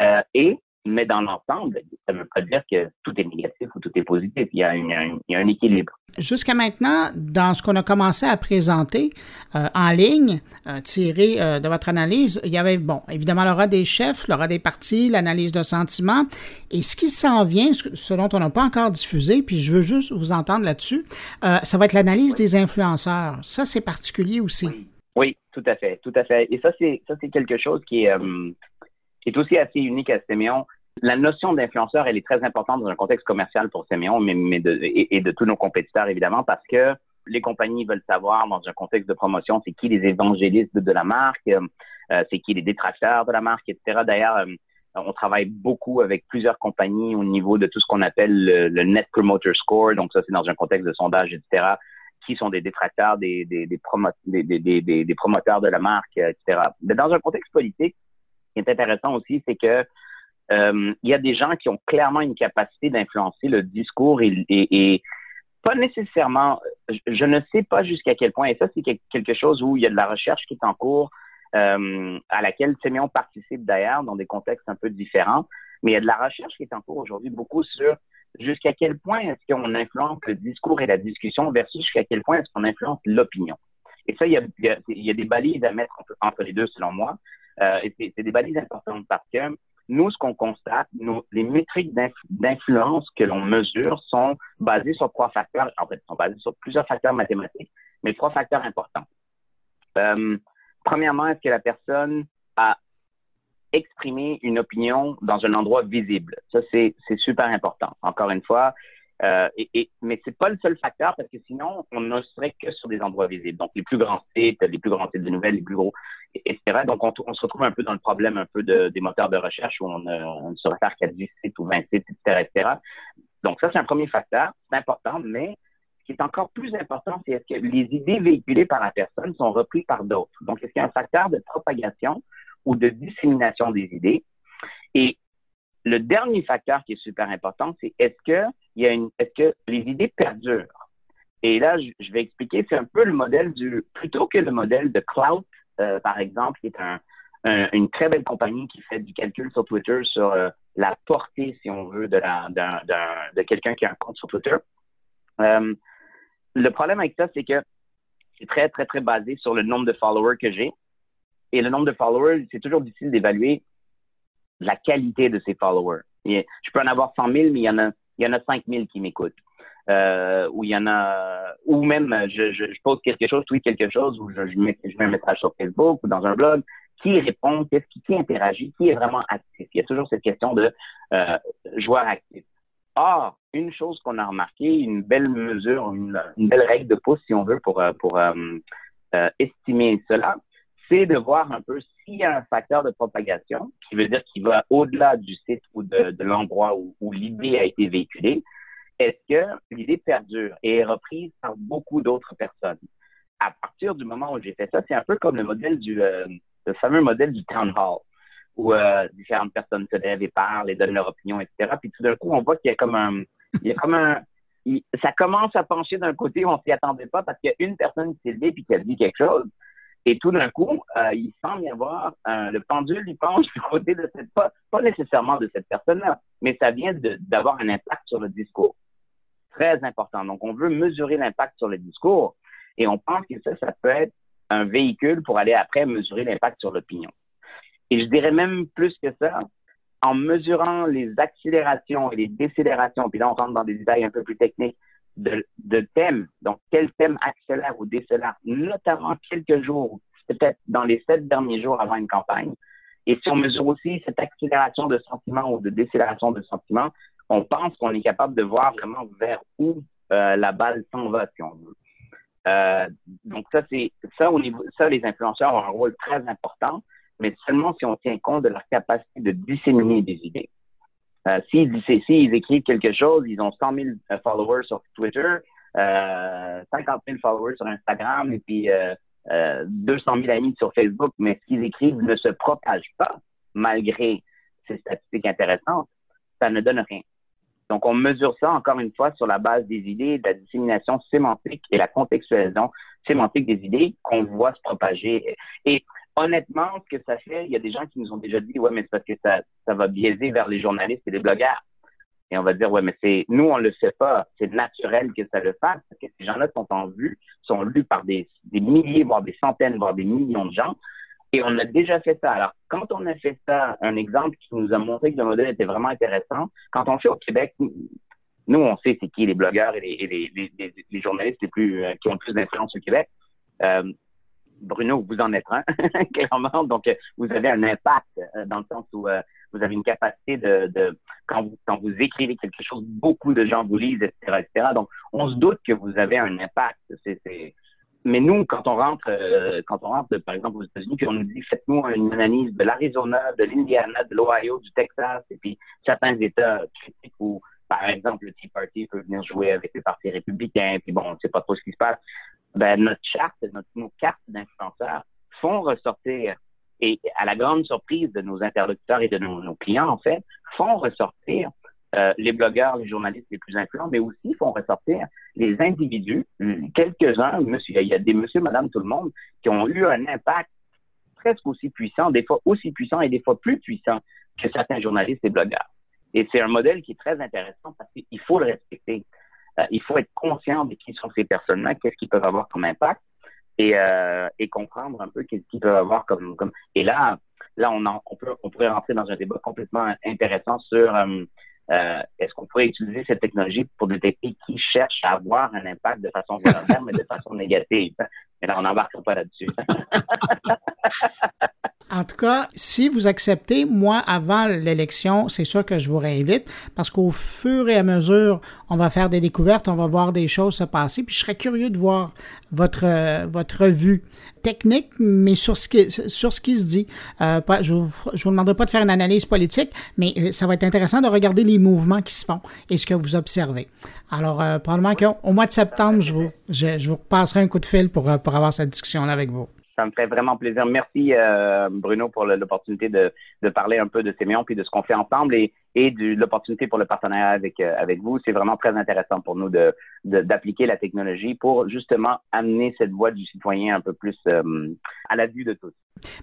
euh, et mais dans l'ensemble, ça ne veut pas dire que tout est négatif ou tout est positif. Il y a, un équilibre. Jusqu'à maintenant, dans ce qu'on a commencé à présenter euh, en ligne, euh, tiré euh, de votre analyse, il y avait, bon, évidemment, l'aura des chefs, l'aura des partis, l'analyse de sentiments. Et ce qui s'en vient, ce dont on n'a pas encore diffusé, puis je veux juste vous entendre là-dessus, ça va être l'analyse des influenceurs. Ça, c'est particulier aussi. Oui. Oui. tout à fait, tout à fait. Et ça, c'est ça, c'est quelque chose qui est qui est aussi assez unique à Séméon. La notion d'influenceur, elle est très importante dans un contexte commercial pour Séméon, mais, de, et, de tous nos compétiteurs, évidemment, parce que les compagnies veulent savoir, dans un contexte de promotion, c'est qui les évangélistes de la marque, euh, c'est qui les détracteurs de la marque, etc. D'ailleurs, euh, on travaille beaucoup avec plusieurs compagnies au niveau de tout ce qu'on appelle le, Net Promoter Score. Donc, ça, c'est dans un contexte de sondage, etc qui sont des détracteurs, des, promoteurs de la marque, etc. Mais dans un contexte politique, qui est intéressant aussi, c'est que euh, il y a des gens qui ont clairement une capacité d'influencer le discours et, pas nécessairement, je, ne sais pas jusqu'à quel point, et ça c'est quelque chose où il y a de la recherche qui est en cours, euh, à laquelle Séméon participe d'ailleurs dans des contextes un peu différents, mais il y a de la recherche qui est en cours aujourd'hui beaucoup sur jusqu'à quel point est-ce qu'on influence le discours et la discussion versus jusqu'à quel point est-ce qu'on influence l'opinion? Et ça, il y, a, il y, a, des balises à mettre entre les deux selon moi. Euh, c'est des balises importantes parce que nous, ce qu'on constate, les métriques d'influence que l'on mesure sont basées sur trois facteurs. En fait, sont basées sur plusieurs facteurs mathématiques, mais trois facteurs importants. Euh, premièrement, est-ce que la personne a exprimé une opinion dans un endroit visible? Ça, c'est super important. Encore une fois, euh, et, et, mais c'est pas le seul facteur parce que sinon, on ne serait que sur des endroits visibles. Donc, les plus grands sites, les plus grands sites de nouvelles, les plus gros, etc. Donc, on, se retrouve un peu dans le problème un peu de, des moteurs de recherche où on, euh, ne se réfère qu'à 10 sites ou 20 sites, etc., etc. Donc, ça, c'est un premier facteur. C'est important, mais ce qui est encore plus important, c'est est-ce que les idées véhiculées par la personne sont reprises par d'autres. Donc, est-ce qu'il y a un facteur de propagation ou de dissémination des idées? Et le dernier facteur qui est super important, c'est est-ce que il y a une, est-ce que les idées perdurent? Et là, je, vais expliquer, c'est un peu le modèle du, plutôt que le modèle de Cloud, euh, par exemple, qui est un, une très belle compagnie qui fait du calcul sur Twitter sur euh, la portée, si on veut, de, la, de quelqu'un qui a un compte sur Twitter. Euh, le problème avec ça, c'est que c'est très, très, très basé sur le nombre de followers que j'ai. Et le nombre de followers, c'est toujours difficile d'évaluer la qualité de ses followers. je peux en avoir 100 000, mais il y en a, il y en a 5 000 qui m'écoutent. Euh, ou il y en a, ou même je, pose quelque chose, tweet quelque chose, ou je, mets, un message sur Facebook ou dans un blog, qui répond, qu'est-ce qui, interagit, qui est vraiment actif? Il y a toujours cette question de euh, joueur actif. Or, une chose qu'on a remarqué, une belle mesure, une, belle règle de pouce, si on veut, pour, euh, estimer cela, c'est de voir un peu s'il y a un facteur de propagation, qui veut dire qu'il va au-delà du site ou de, l'endroit où, l'idée a été véhiculée. Est-ce que l'idée perdure et est reprise par beaucoup d'autres personnes? À partir du moment où j'ai fait ça, c'est un peu comme le modèle du, euh, le fameux modèle du town hall, où euh, différentes personnes se lèvent et parlent et donnent leur opinion, etc. Puis tout d'un coup, on voit qu'il y a comme un, il y a comme un, ça commence à pencher d'un côté où on s'y attendait pas parce qu'il y a une personne qui s'est levée puis qui a dit quelque chose. Et tout d'un coup, euh, il semble y avoir le pendule, il penche du côté de cette, pas nécessairement de cette personne-là, mais ça vient d'avoir un impact sur le discours. Très important. Donc, on veut mesurer l'impact sur le discours et on pense que ça, ça peut être un véhicule pour aller après mesurer l'impact sur l'opinion. Et je dirais même plus que ça, en mesurant les accélérations et les décélérations, puis là on rentre dans des détails un peu plus techniques, de, de thèmes. Donc, quel thème accélère ou décélère, notamment quelques jours, peut-être dans les sept derniers jours avant une campagne. Et si on mesure aussi cette accélération de sentiments ou de décélération de sentiments, on pense qu'on est capable de voir vraiment vers où euh, la balle s'en va, si on veut. Euh, donc ça, c'est ça au niveau ça, les influenceurs ont un rôle très important, mais seulement si on tient compte de leur capacité de disséminer des idées. Euh, S'ils s'ils écrivent quelque chose, ils ont 100 000 euh, followers sur Twitter, euh, 50 000 followers sur Instagram et puis euh, 200 000 amis sur Facebook, mais ce qu'ils écrivent ne se propage pas malgré ces statistiques intéressantes, ça ne donne rien. Donc, on mesure ça encore une fois sur la base des idées, de la dissémination sémantique et la contextualisation sémantique des idées qu'on voit se propager. Honnêtement, ce que ça fait, il y a des gens qui nous ont déjà dit, ouais, mais c'est parce que ça, va biaiser vers les journalistes et les blogueurs. Et on va dire, ouais, mais c'est, nous, on le fait pas. C'est naturel que ça le fasse parce que ces gens-là sont en vue, sont lus par des, milliers, voire des centaines, voire des millions de gens. Et on a déjà fait ça. Alors, quand on a fait ça, un exemple qui nous a montré que le modèle était vraiment intéressant, quand on fait au Québec, nous, on sait c'est qui les blogueurs et les, journalistes euh, qui ont le plus d'influence au Québec. Euh, Bruno, vous en êtes un, clairement. Donc, vous avez un impact euh, dans le sens où euh, vous avez une capacité de, de quand, vous, écrivez quelque chose, beaucoup de gens vous lisent, etc., etc. Donc, on se doute que vous avez un impact. Mais nous, quand on rentre, euh, quand on rentre, par exemple, aux États-Unis, puis on nous dit, faites-nous une analyse de l'Arizona, de l'Indiana, de l'Ohio, du Texas, et puis certains États critiques où, par exemple, le Tea Party peut venir jouer avec les partis républicains, puis bon, on ne sait pas trop ce qui se passe. Ben, notre charte, notre, nos cartes d'influenceurs font ressortir, et à la grande surprise de nos interlocuteurs et de nos, nos clients, en fait, font ressortir euh, les blogueurs, les journalistes les plus influents, mais aussi font ressortir les individus, quelques-uns, monsieur, il y a des monsieur, madame, tout le monde, qui ont eu un impact presque aussi puissant, des fois aussi puissant et des fois plus puissant que certains journalistes et blogueurs. Et c'est un modèle qui est très intéressant parce qu'il faut le respecter. Euh, il faut être conscient de qui sont ces personnes-là, qu'est-ce qu'ils peuvent avoir comme impact et, euh, et comprendre un peu qu'est-ce qu'ils peuvent avoir comme, comme... Et là, là on, en, on, peut, on pourrait rentrer dans un débat complètement intéressant sur euh, euh, est-ce qu'on pourrait utiliser cette technologie pour détecter qui cherche à avoir un impact de façon volontaire, mais de façon négative? Mais là, on n'embarquera pas là-dessus. En tout cas, si vous acceptez, moi, avant l'élection, c'est sûr que je vous réinvite parce qu'au fur et à mesure, on va faire des découvertes, on va voir des choses se passer. Puis je serais curieux de voir votre, euh, votre vue technique, mais sur ce qui, sur ce qui se dit. Euh, je ne vous, vous demanderai pas de faire une analyse politique, mais euh, ça va être intéressant de regarder les mouvements qui se font et ce que vous observez. Alors, euh, probablement qu'au mois de septembre, je vous, je vous passerai un coup de fil pour, pour avoir cette discussion-là avec vous ça me fait vraiment plaisir. Merci, euh, Bruno, pour l'opportunité de, parler un peu de Séméon puis de ce qu'on fait ensemble et, et de l'opportunité pour le partenariat avec, euh, avec vous. C'est vraiment très intéressant pour nous de d'appliquer la technologie pour justement amener cette voix du citoyen un peu plus euh, à la vue de tous.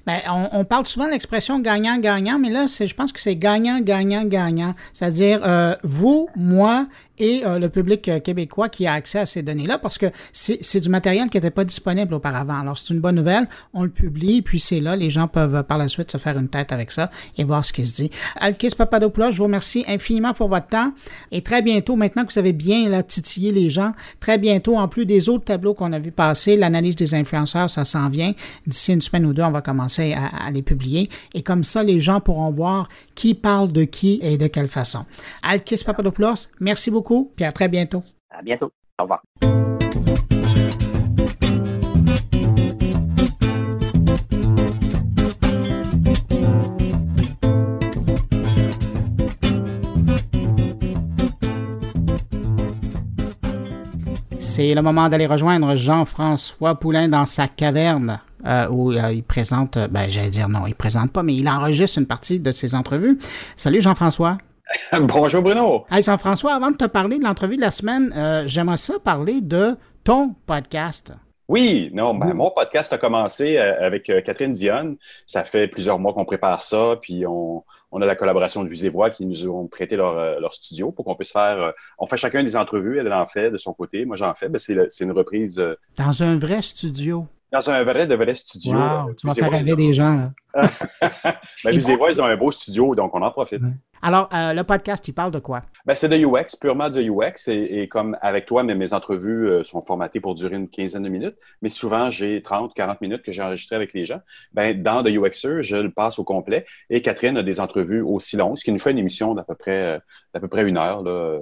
Bien, on, parle souvent de l'expression gagnant-gagnant, mais là, je pense que c'est gagnant-gagnant-gagnant. C'est-à-dire euh, vous, moi et euh, le public québécois qui a accès à ces données-là, parce que c'est du matériel qui n'était pas disponible auparavant. Alors, c'est une bonne nouvelle. On le publie, puis c'est là. Les gens peuvent par la suite se faire une tête avec ça et voir ce qui se dit. Alkis Papadopoulos, je vous remercie infiniment pour votre temps. Et très bientôt, maintenant que vous avez bien là, titillé les gens, très bientôt, en plus des autres tableaux qu'on a vu passer, l'analyse des influenceurs, ça s'en vient. D'ici une semaine ou deux, on va commencer à, les publier. Et comme ça, les gens pourront voir qui parle de qui et de quelle façon. Alkis Papadopoulos, merci beaucoup puis à très bientôt. À bientôt. Au revoir. C'est le moment d'aller rejoindre Jean-François Poulain dans sa caverne. Euh, où euh, il présente, ben j'allais dire non, il présente pas, mais il enregistre une partie de ses entrevues. Salut Jean-François. Bonjour Bruno. Hey Jean-François, avant de te parler de l'entrevue de la semaine, euh, j'aimerais ça parler de ton podcast. Oui, non, ben, mon podcast a commencé euh, avec euh, Catherine Dionne. Ça fait plusieurs mois qu'on prépare ça, puis on, on a la collaboration de Visée Voix qui nous ont prêté leur, leur studio pour qu'on puisse faire. on fait chacun des entrevues, elle en fait de son côté, moi j'en fais. Ben, c'est une reprise. Dans un vrai studio. Dans un vrai, de vrai studio. Wow, tu vas faire rêver des gens. ben, Visée Voix, ils ont un beau studio, donc on en profite. Ouais. Alors, euh, le podcast, il parle de quoi? Ben, c'est de UX, purement de UX. Et, et comme avec toi, mes, mes entrevues euh, sont formatées pour durer une quinzaine de minutes. Mais souvent, j'ai 30, 40 minutes que j'ai enregistrées avec les gens. Ben, dans de UXer, je le passe au complet. Et Catherine a des entrevues aussi longues, ce qui nous fait une émission d'à peu près, euh, d'à peu près une heure là,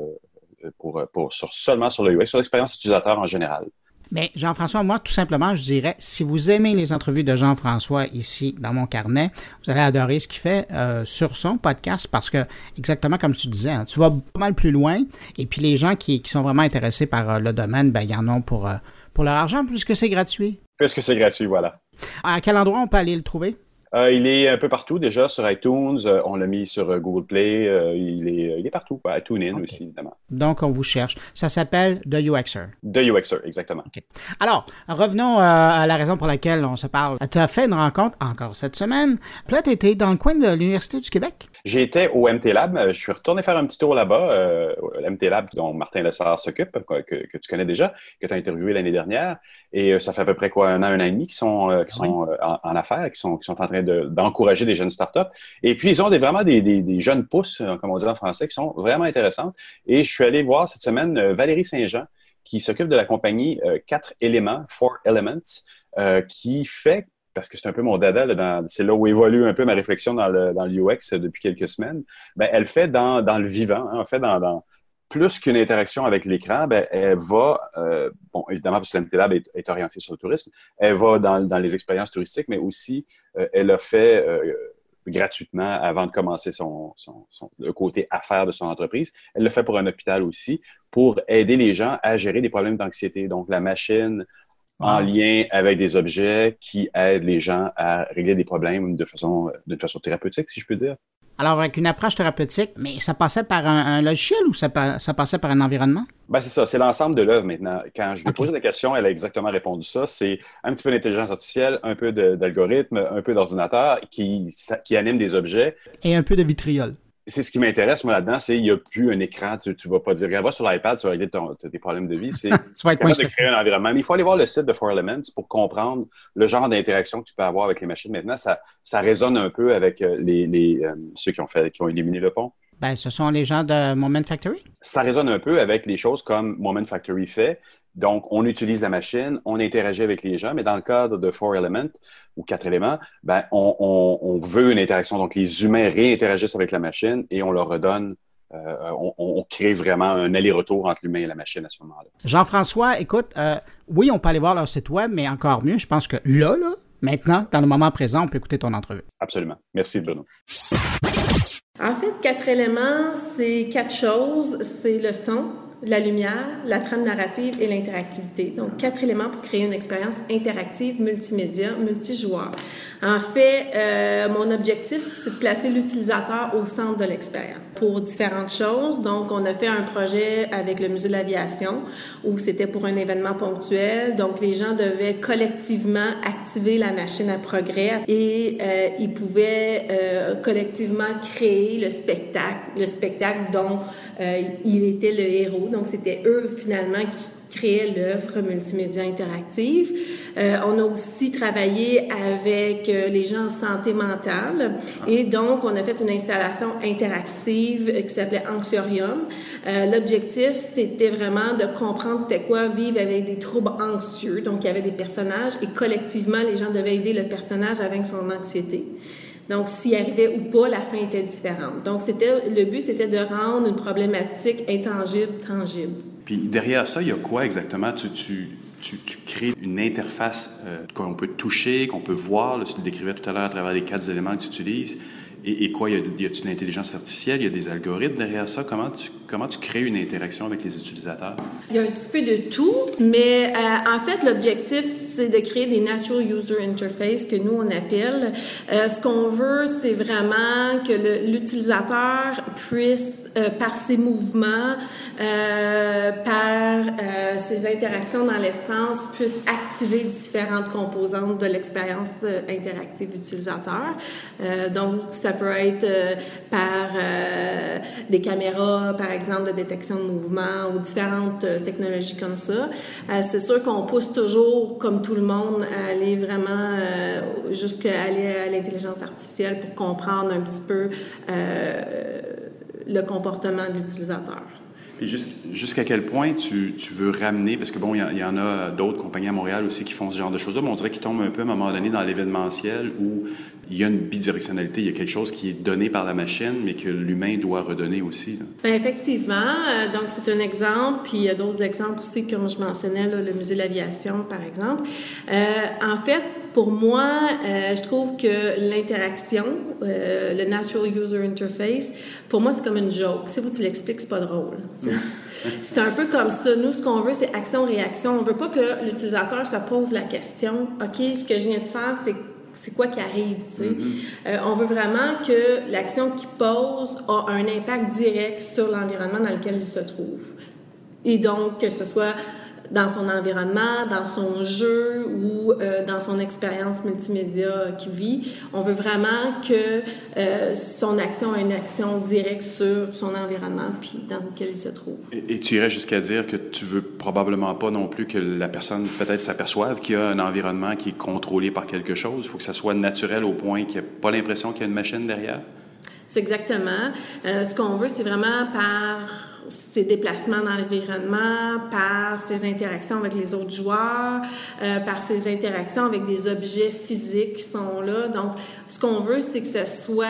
pour, pour, sur, seulement sur le UX, sur l'expérience utilisateur en général. Mais Jean-François, moi, tout simplement, je dirais, si vous aimez les entrevues de Jean-François ici dans mon carnet, vous allez adorer ce qu'il fait euh, sur son podcast parce que, exactement comme tu disais, hein, tu vas pas mal plus loin. Et puis les gens qui, sont vraiment intéressés par euh, le domaine, ben, ils en ont pour, euh, pour leur argent puisque c'est gratuit. Puisque c'est gratuit, voilà. À quel endroit on peut aller le trouver? Euh, il est un peu partout déjà sur iTunes. Euh, on l'a mis sur euh, Google Play. il, est, il est partout. À TuneIn aussi, évidemment. Donc, on vous cherche. Ça s'appelle The UXer. The UXer, exactement. Alors, revenons à la raison pour laquelle on se parle. Tu as fait une rencontre encore cette semaine. Là, tu étais dans le coin de l'Université du Québec? J'étais au MT Lab. Je suis retourné faire un petit tour là-bas. Euh, MT Lab, dont Martin Lessard s'occupe, que, que, tu connais déjà, que tu as interviewé l'année dernière. Et euh, ça fait à peu près quoi, un an, un an et demi qu'ils sont, euh, euh, en, affaires, qui sont, en train d'encourager des jeunes startups. Et puis, ils ont des, vraiment des, des, des, jeunes pousses, comme on dit en français, qui sont vraiment intéressantes. Et je suis allé voir cette semaine Valérie Saint-Jean, qui s'occupe de la compagnie 4 éléments, Four Elements, qui fait parce que c'est un peu mon dada, c'est là où évolue un peu ma réflexion dans le, dans depuis quelques semaines, ben, elle fait dans, dans le vivant, hein, en fait dans, plus qu'une interaction avec l'écran, ben, elle va, euh, bon, évidemment, parce que l'MT est, est orientée sur le tourisme, elle va dans, dans les expériences touristiques, mais aussi, euh, elle a fait euh, gratuitement avant de commencer son, son, le côté affaires de son entreprise. Elle le fait pour un hôpital aussi, pour aider les gens à gérer des problèmes d'anxiété. Donc, la machine en lien avec des objets qui aident les gens à régler des problèmes de façon, d'une façon thérapeutique, si je peux dire. Alors, avec une approche thérapeutique, mais ça passait par un, logiciel ou ça, ça, passait par un environnement? Ben, c'est ça, c'est l'ensemble de l'œuvre maintenant. Quand je lui ai posé la question, elle a exactement répondu ça. C'est un petit peu d'intelligence artificielle, un peu d'algorithme, un peu d'ordinateur qui, qui anime des objets. Et un peu de vitriol c'est ce qui m'intéresse, moi, là-dedans, c'est qu'il n'y a plus un écran. Tu ne vas pas dire, regarde, sur l'iPad, tu vas régler tes problèmes de vie. C'est tu vas être de créer un environnement. Mais il faut aller voir le site de Four Elements pour comprendre le genre d'interaction que tu peux avoir avec les machines. Maintenant, ça, ça résonne un peu avec euh, les, les euh, ceux qui ont, fait, qui ont éliminé le pont. Ben, ce sont les gens de Moment Factory? Ça résonne un peu avec les choses comme Moment Factory fait. Donc, on utilise la machine, on interagit avec les gens, mais dans le cadre de Four Elements ou quatre éléments, ben, on, veut une interaction. Donc, les humains réinteragissent avec la machine et on leur redonne euh, on, crée vraiment un aller-retour entre l'humain et la machine à ce moment-là. Jean-François, écoute, euh, oui, on peut aller voir leur site web, mais encore mieux, je pense que là, là, maintenant, dans le moment présent, on peut écouter ton entrevue. Absolument. Merci, Bruno. En fait, quatre éléments, c'est quatre choses. C'est le son, la lumière, la trame narrative et l'interactivité. Donc, quatre éléments pour créer une expérience interactive, multimédia, multijoueur. En fait, euh, mon objectif, c'est de placer l'utilisateur au centre de l'expérience pour différentes choses. Donc, on a fait un projet avec le Musée de l'aviation où c'était pour un événement ponctuel. Donc, les gens devaient collectivement activer la machine à progrès et euh, ils pouvaient euh, collectivement créer le spectacle, le spectacle dont il était le héros. Donc, c'était eux finalement qui créait l'œuvre multimédia interactive. Euh, on a aussi travaillé avec euh, les gens en santé mentale et donc on a fait une installation interactive qui s'appelait Anxiorium. Euh, L'objectif, c'était vraiment de comprendre c'était quoi vivre avec des troubles anxieux. Donc il y avait des personnages et collectivement les gens devaient aider le personnage avec son anxiété. Donc, s'il arrivait ou pas, la fin était différente. Donc, c'était le but, c'était de rendre une problématique intangible tangible. Puis derrière ça, il y a quoi exactement? Tu, crées une interface euh, qu'on peut toucher, qu'on peut voir. tu le décrivais tout à l'heure à travers les quatre éléments que tu utilises. Et, et quoi, y a-t-il une intelligence artificielle? Il y a des algorithmes derrière ça? Comment tu, comment tu crées une interaction avec les utilisateurs? Il y a un petit peu de tout, mais euh, en fait, l'objectif, c'est de créer des Natural User Interface que nous, on appelle. Euh, ce qu'on veut, c'est vraiment que l'utilisateur puisse, euh, par ses mouvements, par ses interactions dans l'espace, puisse activer différentes composantes de l'expérience interactive utilisateur. donc, ça peut être euh, par euh, des caméras, par exemple, de détection de mouvement ou différentes euh, technologies comme ça. c'est sûr qu'on pousse toujours, comme tout le monde, à aller vraiment jusqu'à aller à l'intelligence artificielle pour comprendre un petit peu le comportement de l'utilisateur. Et jusqu'à quel point tu, veux ramener, parce que bon, il y, en a d'autres compagnies à Montréal aussi qui font ce genre de choses-là, mais on dirait qu'ils tombent un peu à un moment donné dans l'événementiel où il y a une bidirectionnalité, il y a quelque chose qui est donné par la machine, mais que l'humain doit redonner aussi. Bien, effectivement. Euh, donc, c'est un exemple, puis il y a d'autres exemples aussi, comme je mentionnais, le musée de l'aviation, par exemple. Euh, en fait, pour moi, euh, je trouve que l'interaction, le Natural User Interface, pour moi, c'est comme une joke. Si vous tu l'expliques, c'est pas drôle. c'est un peu comme ça. Nous, ce qu'on veut, c'est action-réaction. On veut pas que l'utilisateur se pose la question, OK, ce que je viens de faire, c'est c'est quoi qui arrive, tu sais. Mm-hmm. Euh, on veut vraiment que l'action qu'il pose a un impact direct sur l'environnement dans lequel il se trouve. Et donc, que ce soit dans son environnement, dans son jeu ou euh, dans son expérience multimédia qu'il vit. On veut vraiment que euh, son action ait une action directe sur son environnement puis dans lequel il se trouve. Et, tu irais jusqu'à dire que tu veux probablement pas non plus que la personne peut-être s'aperçoive qu'il y a un environnement qui est contrôlé par quelque chose. Il faut que ça soit naturel au point qu'il n'y ait pas l'impression qu'il y a une machine derrière? C'est exactement. Euh, ce qu'on veut, c'est vraiment par ses déplacements dans l'environnement, par ses interactions avec les autres joueurs, euh, par ses interactions avec des objets physiques qui sont là. Donc, ce qu'on veut, c'est que ce soit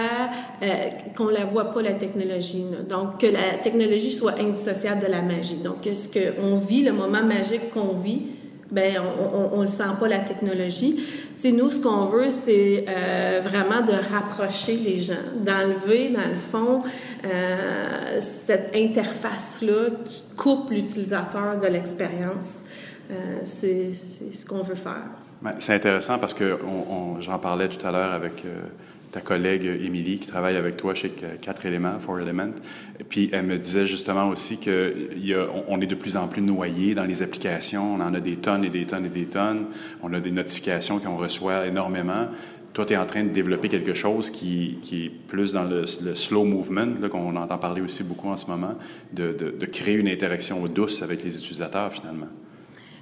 euh, qu'on la voit pas la technologie. Là. Donc, que la technologie soit indissociable de la magie. Donc, ce qu'on vit, le moment magique qu'on vit, ben on, ne sent pas la technologie. sais, nous, ce qu'on veut, c'est euh, vraiment de rapprocher les gens, d'enlever, dans le fond, euh, cette interface-là qui coupe l'utilisateur de l'expérience. Euh, c'est ce qu'on veut faire. Ben, c'est intéressant parce que j'en parlais tout à l'heure avec ta collègue Émilie qui travaille avec toi chez Quatre éléments, Four Elements. Puis elle me disait justement aussi qu'on est de plus en plus noyé dans les applications. On en a des tonnes et des tonnes et des tonnes. On a des notifications qu'on reçoit énormément. Toi, tu es en train de développer quelque chose qui, est plus dans le, slow movement, qu'on entend parler aussi beaucoup en ce moment, de créer une interaction douce avec les utilisateurs finalement.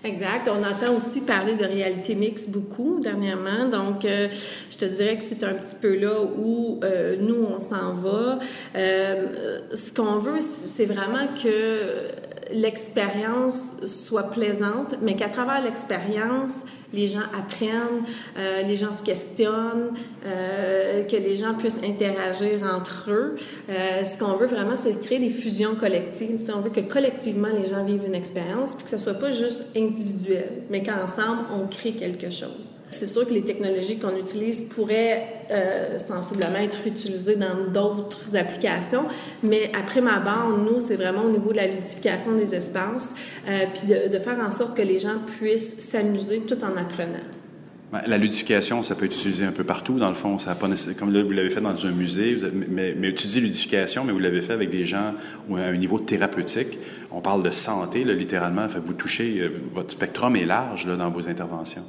Exact. On entend aussi parler de réalité mixte beaucoup dernièrement. Donc, euh, je te dirais que c'est un petit peu là où euh, nous, on s'en va. Euh, ce qu'on veut, c'est vraiment que l'expérience soit plaisante, mais qu'à travers l'expérience, les gens apprennent, euh, les gens se questionnent, euh, que les gens puissent interagir entre eux. Euh, ce qu'on veut vraiment, c'est créer des fusions collectives. Si on veut que collectivement les gens vivent une expérience, puis que ce soit pas juste individuel, mais qu'ensemble on crée quelque chose. C'est sûr que les technologies qu'on utilise pourraient euh, sensiblement être utilisées dans d'autres applications, mais après ma barre, nous, c'est vraiment au niveau de la ludification des espaces, euh, puis de, faire en sorte que les gens puissent s'amuser tout en apprenant. La ludification, ça peut être utilisé un peu partout, dans le fond. Ça pas comme là, vous l'avez fait dans un musée, mais, mais, utiliser ludification, mais vous l'avez fait avec des gens à un niveau thérapeutique. On parle de santé, littéralement. Fait vous touchez, euh, votre spectrum est large dans vos interventions.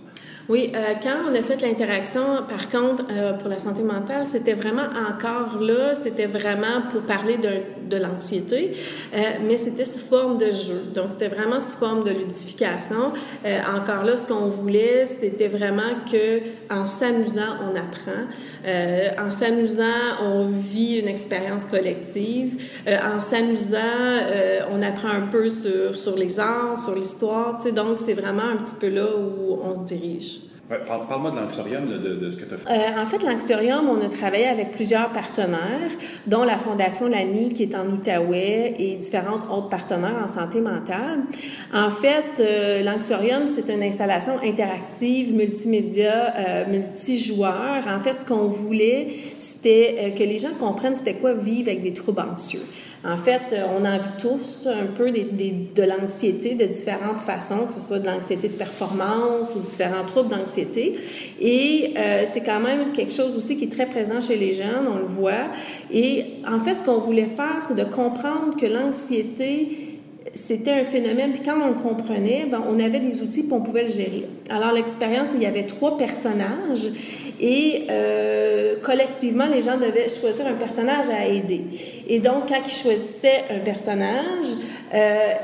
Oui, euh, quand on a fait l'interaction, par contre, euh, pour la santé mentale, c'était vraiment encore là, c'était vraiment pour parler de, de l'anxiété, euh, mais c'était sous forme de jeu. Donc, c'était vraiment sous forme de ludification. Euh, encore là, ce qu'on voulait, c'était vraiment que en s'amusant, on apprend. Euh, en s'amusant, on vit une expérience collective. en s'amusant, on apprend un peu sur, sur les arts, sur l'histoire. Donc, c'est vraiment un petit peu là où on se dirige. Parle-moi de l'Anxorium, de, ce que tu as fait. Euh, en fait, l'Anxorium, on a travaillé avec plusieurs partenaires, dont la Fondation Lani, qui est en Outaouais, et différents autres partenaires en santé mentale. En fait, euh, l'Anxorium, c'est une installation interactive, multimédia, euh, multijoueur. En fait, ce qu'on voulait, c'était euh, que les gens comprennent c'était quoi vivre avec des troubles anxieux. En fait, euh, on en vit tous un peu de l'anxiété de différentes façons, que ce soit de l'anxiété de performance ou différents troubles d'anxiété. Et euh, c'est quand même quelque chose aussi qui est très présent chez les jeunes, on le voit. Et en fait, ce qu'on voulait faire, c'est de comprendre que l'anxiété c'était un phénomène, puis quand on le comprenait, ben, on avait des outils, pour on pouvait le gérer. Alors, l'expérience, il y avait trois personnages, et euh, collectivement, les gens devaient choisir un personnage à aider. Et donc, quand ils choisissaient un personnage, euh,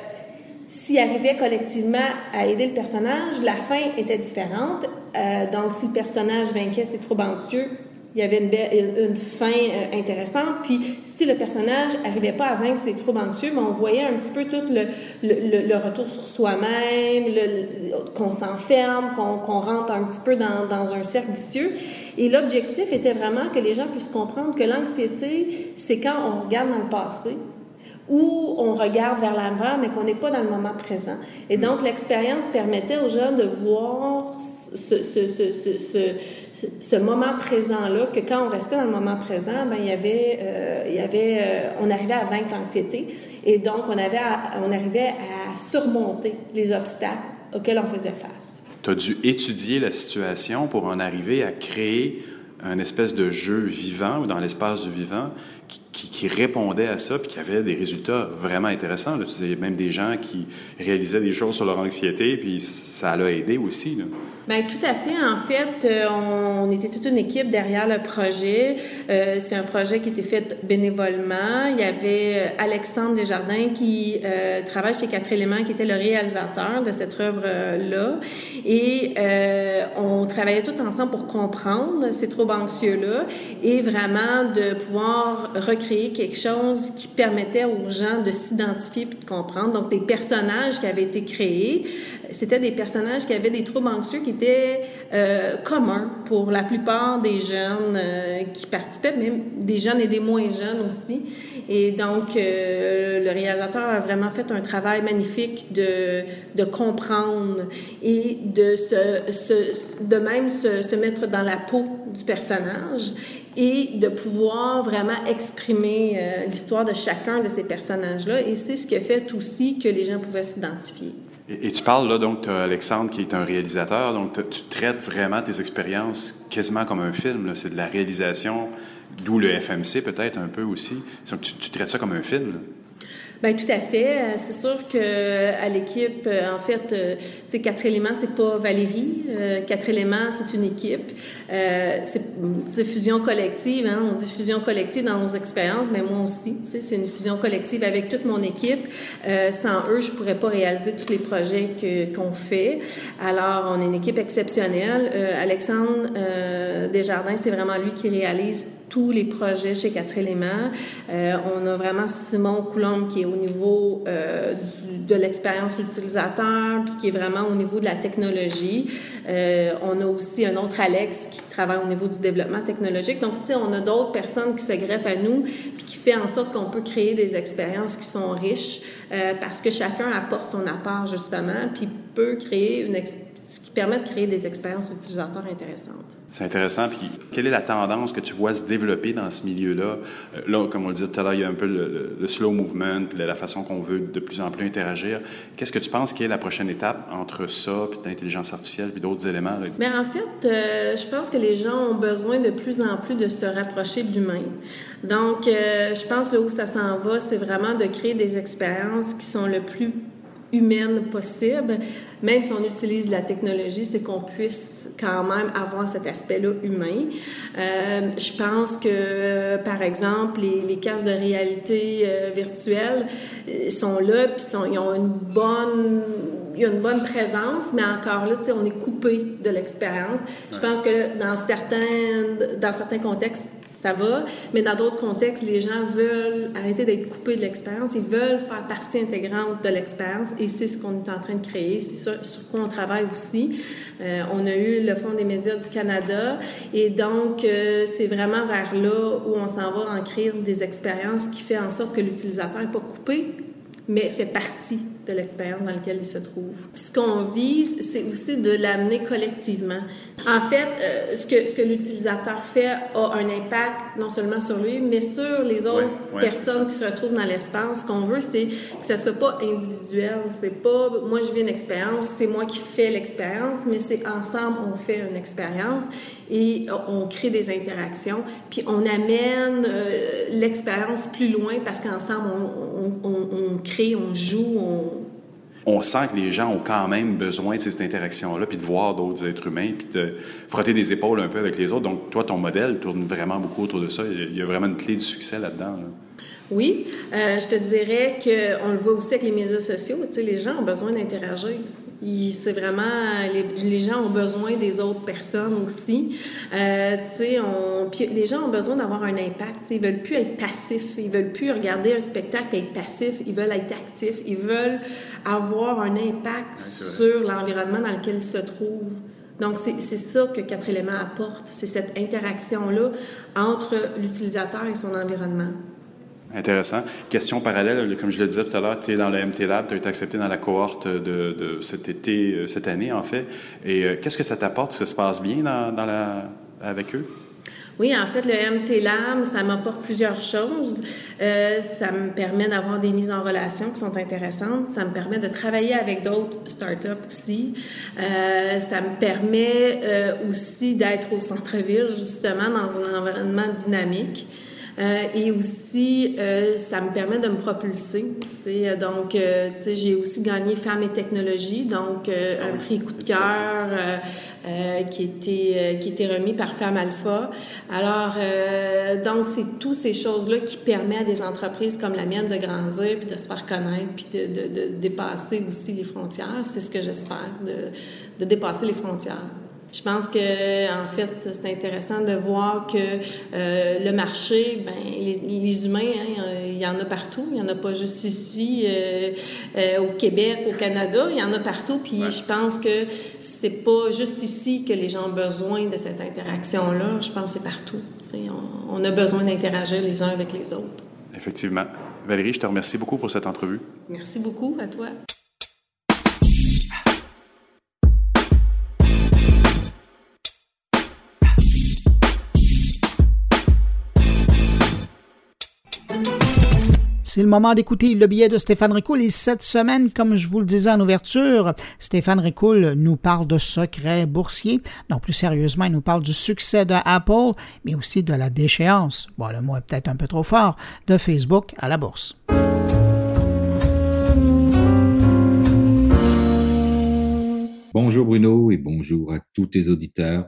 s'ils arrivaient collectivement à aider le personnage, la fin était différente. Euh, donc, si le personnage vainquait ses troubles anxieux, il y avait une, fin euh, intéressante. Puis, si le personnage n'arrivait pas à vaincre ses troubles anxieux, ben, on voyait un petit peu tout le, le, retour sur soi-même, qu'on s'enferme, qu'on rentre un petit peu dans, dans un cercle vicieux. Et l'objectif était vraiment que les gens puissent comprendre que l'anxiété, c'est quand on regarde dans le passé, ou on regarde vers l'avant, mais qu'on n'est pas dans le moment présent. Et donc, l'expérience permettait aux gens de voir ce, ce, ce moment présent-là, que quand on restait dans le moment présent, ben, il y avait, euh, il y avait, euh, on arrivait à vaincre l'anxiété et donc on, avait on arrivait à surmonter les obstacles auxquels on faisait face. Tu as dû étudier la situation pour en arriver à créer un espèce de jeu vivant ou dans l'espace du vivant qui, qui, répondait à ça puis qui avait des résultats vraiment intéressants. Là. Tu disais même des gens qui réalisaient des choses sur leur anxiété puis ça l'a aidé aussi. Là. Bien, tout à fait. En fait, euh, on, était toute une équipe derrière le projet. Euh, c'est un projet qui était fait bénévolement. Il y avait euh, Alexandre Desjardins qui euh, travaille chez Quatre éléments, qui était le réalisateur de cette œuvre-là. Et on travaillait tout ensemble pour comprendre ces troubles anxieux-là et vraiment de pouvoir recréer quelque chose qui permettait aux gens de s'identifier puis de comprendre. Donc, des personnages qui avaient été créés c'était des personnages qui avaient des troubles anxieux qui étaient euh, communs pour la plupart des jeunes euh, qui participaient, même des jeunes et des moins jeunes aussi. Et donc, euh, le réalisateur a vraiment fait un travail magnifique de, comprendre et de, se, de même se, mettre dans la peau du personnage et de pouvoir vraiment exprimer l'histoire de chacun de ces personnages-là. Et c'est ce qui a fait aussi que les gens pouvaient s'identifier. Et, tu parles là, donc, tu Alexandre qui est un réalisateur, donc tu traites vraiment tes expériences quasiment comme un film. C'est de la réalisation, d'où le FMC peut-être un peu aussi. Tu, tu traites ça comme un film. Bien, tout à fait. Euh, c'est sûr que à l'équipe, euh, en fait, euh, tu Quatre éléments, c'est pas Valérie. Quatre éléments, c'est une équipe. c'est fusion collective. Hein? On dit fusion collective dans nos expériences, mais moi aussi. C'est une fusion collective avec toute mon équipe. sans eux, je pourrais pas réaliser tous les projets qu'on fait. Alors, on est une équipe exceptionnelle. Alexandre Desjardins, c'est vraiment lui qui réalise tous les projets chez Quatre éléments. Euh, on a vraiment Simon Coulombe qui est au niveau euh, de l'expérience utilisateur, puis qui est vraiment au niveau de la technologie. Euh, on a aussi un autre Alex qui travaille au niveau du développement technologique. Donc, tu sais, on a d'autres personnes qui se greffent à nous, puis qui fait en sorte qu'on peut créer des expériences qui sont riches, parce que chacun apporte son apport justement, puis peut créer une expérience ce qui permet de créer des expériences utilisateurs intéressantes. C'est intéressant. Puis, quelle est la tendance que tu vois se développer dans ce milieu-là? Euh, là, comme on le disait tout à l'heure, il y a un peu le, slow movement, puis la façon qu'on veut de plus en plus interagir. Qu'est-ce que tu penses qui est la prochaine étape entre ça, puis l'intelligence artificielle, puis d'autres éléments? Mais en fait, euh, je pense que les gens ont besoin de plus en plus de se rapprocher de l'humain. Donc, euh, je pense là où ça s'en va, c'est vraiment de créer des expériences qui sont le plus humaines possible, même si on utilise la technologie, c'est qu'on puisse quand même avoir cet aspect-là humain. Euh, je pense que, par exemple, les, les casques de réalité euh, virtuelle euh, sont là, puis ils ont une bonne il y a une bonne présence, mais encore là, on est coupé de l'expérience. Je pense que dans certains, dans certains contextes, ça va, mais dans d'autres contextes, les gens veulent arrêter d'être coupés de l'expérience, ils veulent faire partie intégrante de l'expérience et c'est ce qu'on est en train de créer, c'est sur, sur quoi on travaille aussi. Euh, on a eu le Fonds des médias du Canada et donc euh, c'est vraiment vers là où on s'en va en créer des expériences qui fait en sorte que l'utilisateur n'est pas coupé mais fait partie de l'expérience dans laquelle il se trouve. Ce qu'on vise, c'est aussi de l'amener collectivement. En fait, euh, ce que, ce que l'utilisateur fait a un impact non seulement sur lui, mais sur les autres personnes qui se retrouvent dans l'espace. Ce qu'on veut, c'est que ça soit pas individuel. C'est pas moi je vis une expérience, c'est moi qui fais l'expérience, mais c'est ensemble on fait une expérience et on crée des interactions, puis on amène euh, l'expérience plus loin parce qu'ensemble, on, on, on, crée, on joue, on... On sent que les gens ont quand même besoin de cette interaction-là, puis de voir d'autres êtres humains, puis de frotter des épaules un peu avec les autres. Donc, toi, ton modèle tourne vraiment beaucoup autour de ça. Il y a vraiment une clé du succès là-dedans. là dedans Oui, euh, je te dirais qu'on le voit aussi avec les médias sociaux. Tu sais, les gens ont besoin d'interagir. C'est vraiment les, gens ont besoin des autres personnes aussi. Euh, tu sais, on, les gens ont besoin d'avoir un impact. Ils veulent plus être passifs. Ils veulent plus regarder un spectacle et être passifs. Ils veulent être actifs. Ils veulent avoir un impact sur l'environnement dans lequel ils se trouvent. Donc, c'est ça que Quatre éléments apporte, c'est cette interaction-là entre l'utilisateur et son environnement. Intéressant. Question parallèle, comme je le disais tout à l'heure, tu es dans le MT Lab, tu as été accepté dans la cohorte de, cet été, euh, cette année en fait. Et euh, qu'est-ce que ça t'apporte? Ça se passe bien avec eux? Oui, en fait, le MT Lab, ça m'apporte plusieurs choses. Euh, ça me permet d'avoir des mises en relation qui sont intéressantes. Ça me permet de travailler avec d'autres startups aussi. Ça me permet aussi d'être au centre-ville, justement, dans un environnement dynamique. Euh, et aussi, euh, ça me permet de me propulser. T'sais. Donc, euh, j'ai aussi gagné Femmes et Technologies, donc un prix coup de cœur qui, était, qui était remis par Femmes Alpha. Alors, donc, c'est toutes ces choses-là qui permettent à des entreprises comme la mienne de grandir, puis de se faire connaître, puis de, de, de dépasser aussi les frontières. C'est ce que j'espère, de, de dépasser les frontières. Je pense que en fait, c'est intéressant de voir que euh, le marché, ben, les, humains, hein, il y en a partout. Il y en a pas juste ici, euh, euh, au Québec, au Canada. Il y en a partout. Puis je pense que c'est pas juste ici que les gens ont besoin de cette interaction-là. Je pense que c'est partout. On, on a besoin d'interagir les uns avec les autres. Effectivement. Valérie, je te remercie beaucoup pour cette entrevue. Merci beaucoup à toi. C'est le moment d'écouter le billet de Stéphane Ricoul. Et cette semaine, comme je vous le disais en ouverture, Stéphane Ricoul nous parle de secrets boursiers. Non, plus sérieusement, il nous parle du succès de Apple, mais aussi de la déchéance, bon, le mot est peut-être un peu trop fort, de Facebook à la bourse. Bonjour Bruno et bonjour à tous tes auditeurs.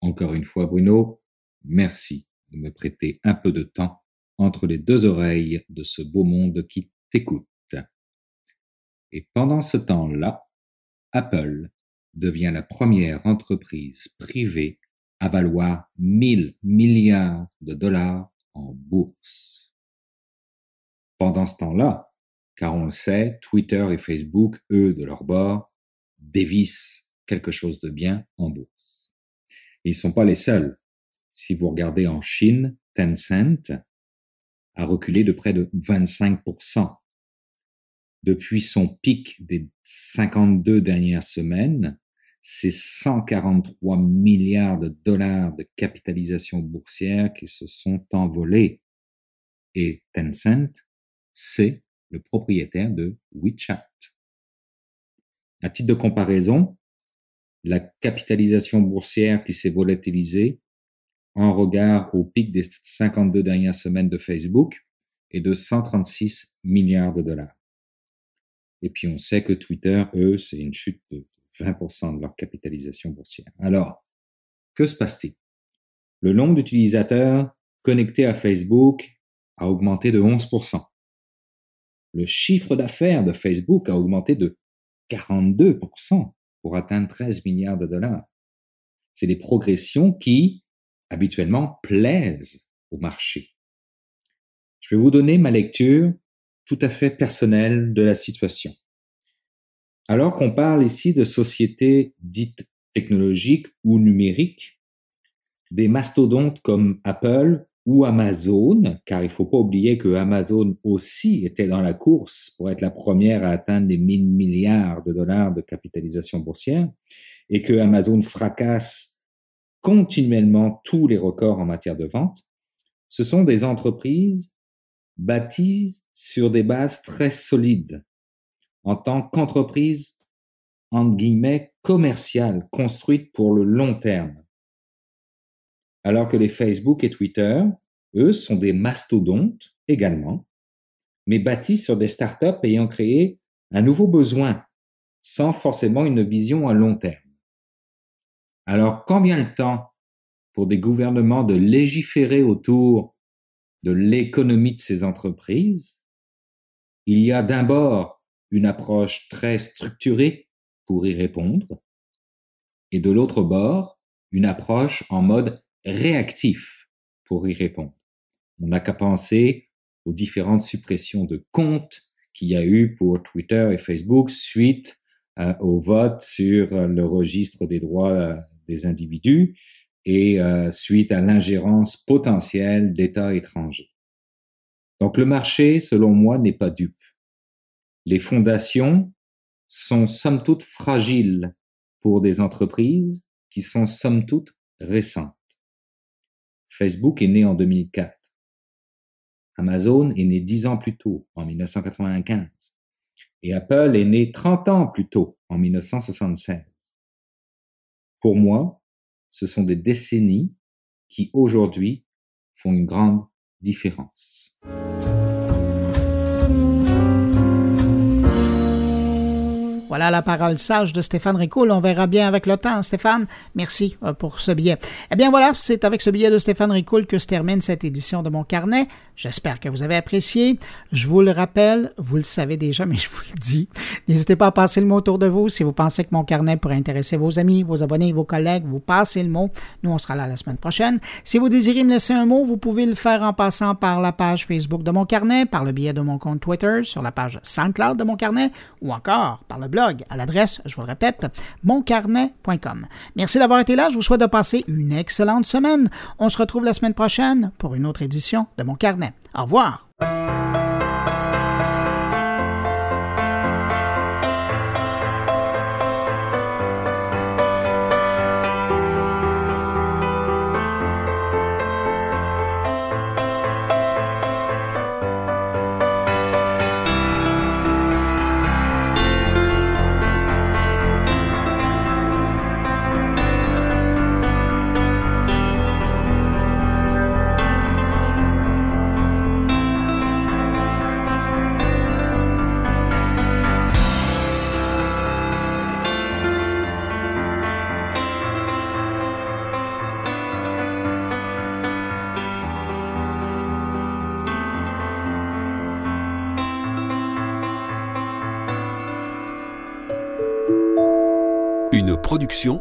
Encore une fois, Bruno, merci de me prêter un peu de temps entre les deux oreilles de ce beau monde qui t'écoute. Et pendant ce temps-là, Apple devient la première entreprise privée à valoir 1000 milliards de dollars en bourse. Pendant ce temps-là, car on le sait, Twitter et Facebook, eux, de leur bord, dévissent quelque chose de bien en bourse. ils ne sont pas les seuls. Si vous regardez en Chine, Tencent, a reculé de près de 25%. Depuis son pic des 52 dernières semaines, c'est 143 milliards de dollars de capitalisation boursière qui se sont envolés. Et Tencent, c'est le propriétaire de WeChat. À titre de comparaison, la capitalisation boursière qui s'est volatilisée en regard au pic des 52 dernières semaines de Facebook est de 136 milliards de dollars. Et puis on sait que Twitter, eux, c'est une chute de 20% de leur capitalisation boursière. Alors, que se passe-t-il? Le nombre d'utilisateurs connectés à Facebook a augmenté de 11%. Le chiffre d'affaires de Facebook a augmenté de 42% pour atteindre 13 milliards de dollars. C'est des progressions qui, habituellement plaisent au marché. Je vais vous donner ma lecture tout à fait personnelle de la situation. Alors qu'on parle ici de sociétés dites technologiques ou numériques, des mastodontes comme Apple ou Amazon, car il ne faut pas oublier que Amazon aussi était dans la course pour être la première à atteindre les 1000 milliards de dollars de capitalisation boursière, et que Amazon fracasse continuellement tous les records en matière de vente, ce sont des entreprises bâties sur des bases très solides en tant qu'entreprise entre guillemets commerciale construite pour le long terme. Alors que les Facebook et Twitter, eux, sont des mastodontes également, mais bâtis sur des startups ayant créé un nouveau besoin sans forcément une vision à long terme. Alors, vient le temps pour des gouvernements de légiférer autour de l'économie de ces entreprises? Il y a d'abord une approche très structurée pour y répondre, et de l'autre bord, une approche en mode réactif pour y répondre. On n'a qu'à penser aux différentes suppressions de comptes qu'il y a eu pour Twitter et Facebook suite euh, au vote sur euh, le registre des droits euh, des individus et suite à l'ingérence potentielle d'États étrangers. Donc le marché, selon moi, n'est pas dupe. Les fondations sont somme toute fragiles pour des entreprises qui sont somme toute récentes. Facebook est né en 2004. Amazon est né dix ans plus tôt, en 1995. Et Apple est né 30 ans plus tôt, en 1976. Pour moi, ce sont des décennies qui aujourd'hui font une grande différence. Voilà la parole sage de Stéphane Ricoul. On verra bien avec le temps. Stéphane, merci euh, pour ce billet. Eh bien voilà, c'est avec ce billet de Stéphane Ricoul que se termine cette édition de mon carnet. J'espère que vous avez apprécié. Je vous le rappelle, vous le savez déjà, mais je vous le dis. N'hésitez pas à passer le mot autour de vous. Si vous pensez que mon carnet pourrait intéresser vos amis, vos abonnés, vos collègues, vous passez le mot. Nous, on sera là la semaine prochaine. Si vous désirez me laisser un mot, vous pouvez le faire en passant par la page Facebook de mon carnet, par le billet de mon compte Twitter, sur la page SoundCloud de mon carnet ou encore par le blog à l'adresse, je vous le répète, moncarnet.com. Merci d'avoir été là. Je vous souhaite de passer une excellente semaine. On se retrouve la semaine prochaine pour une autre édition de Mon Carnet. Au revoir.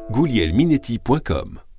Goulielminetti.com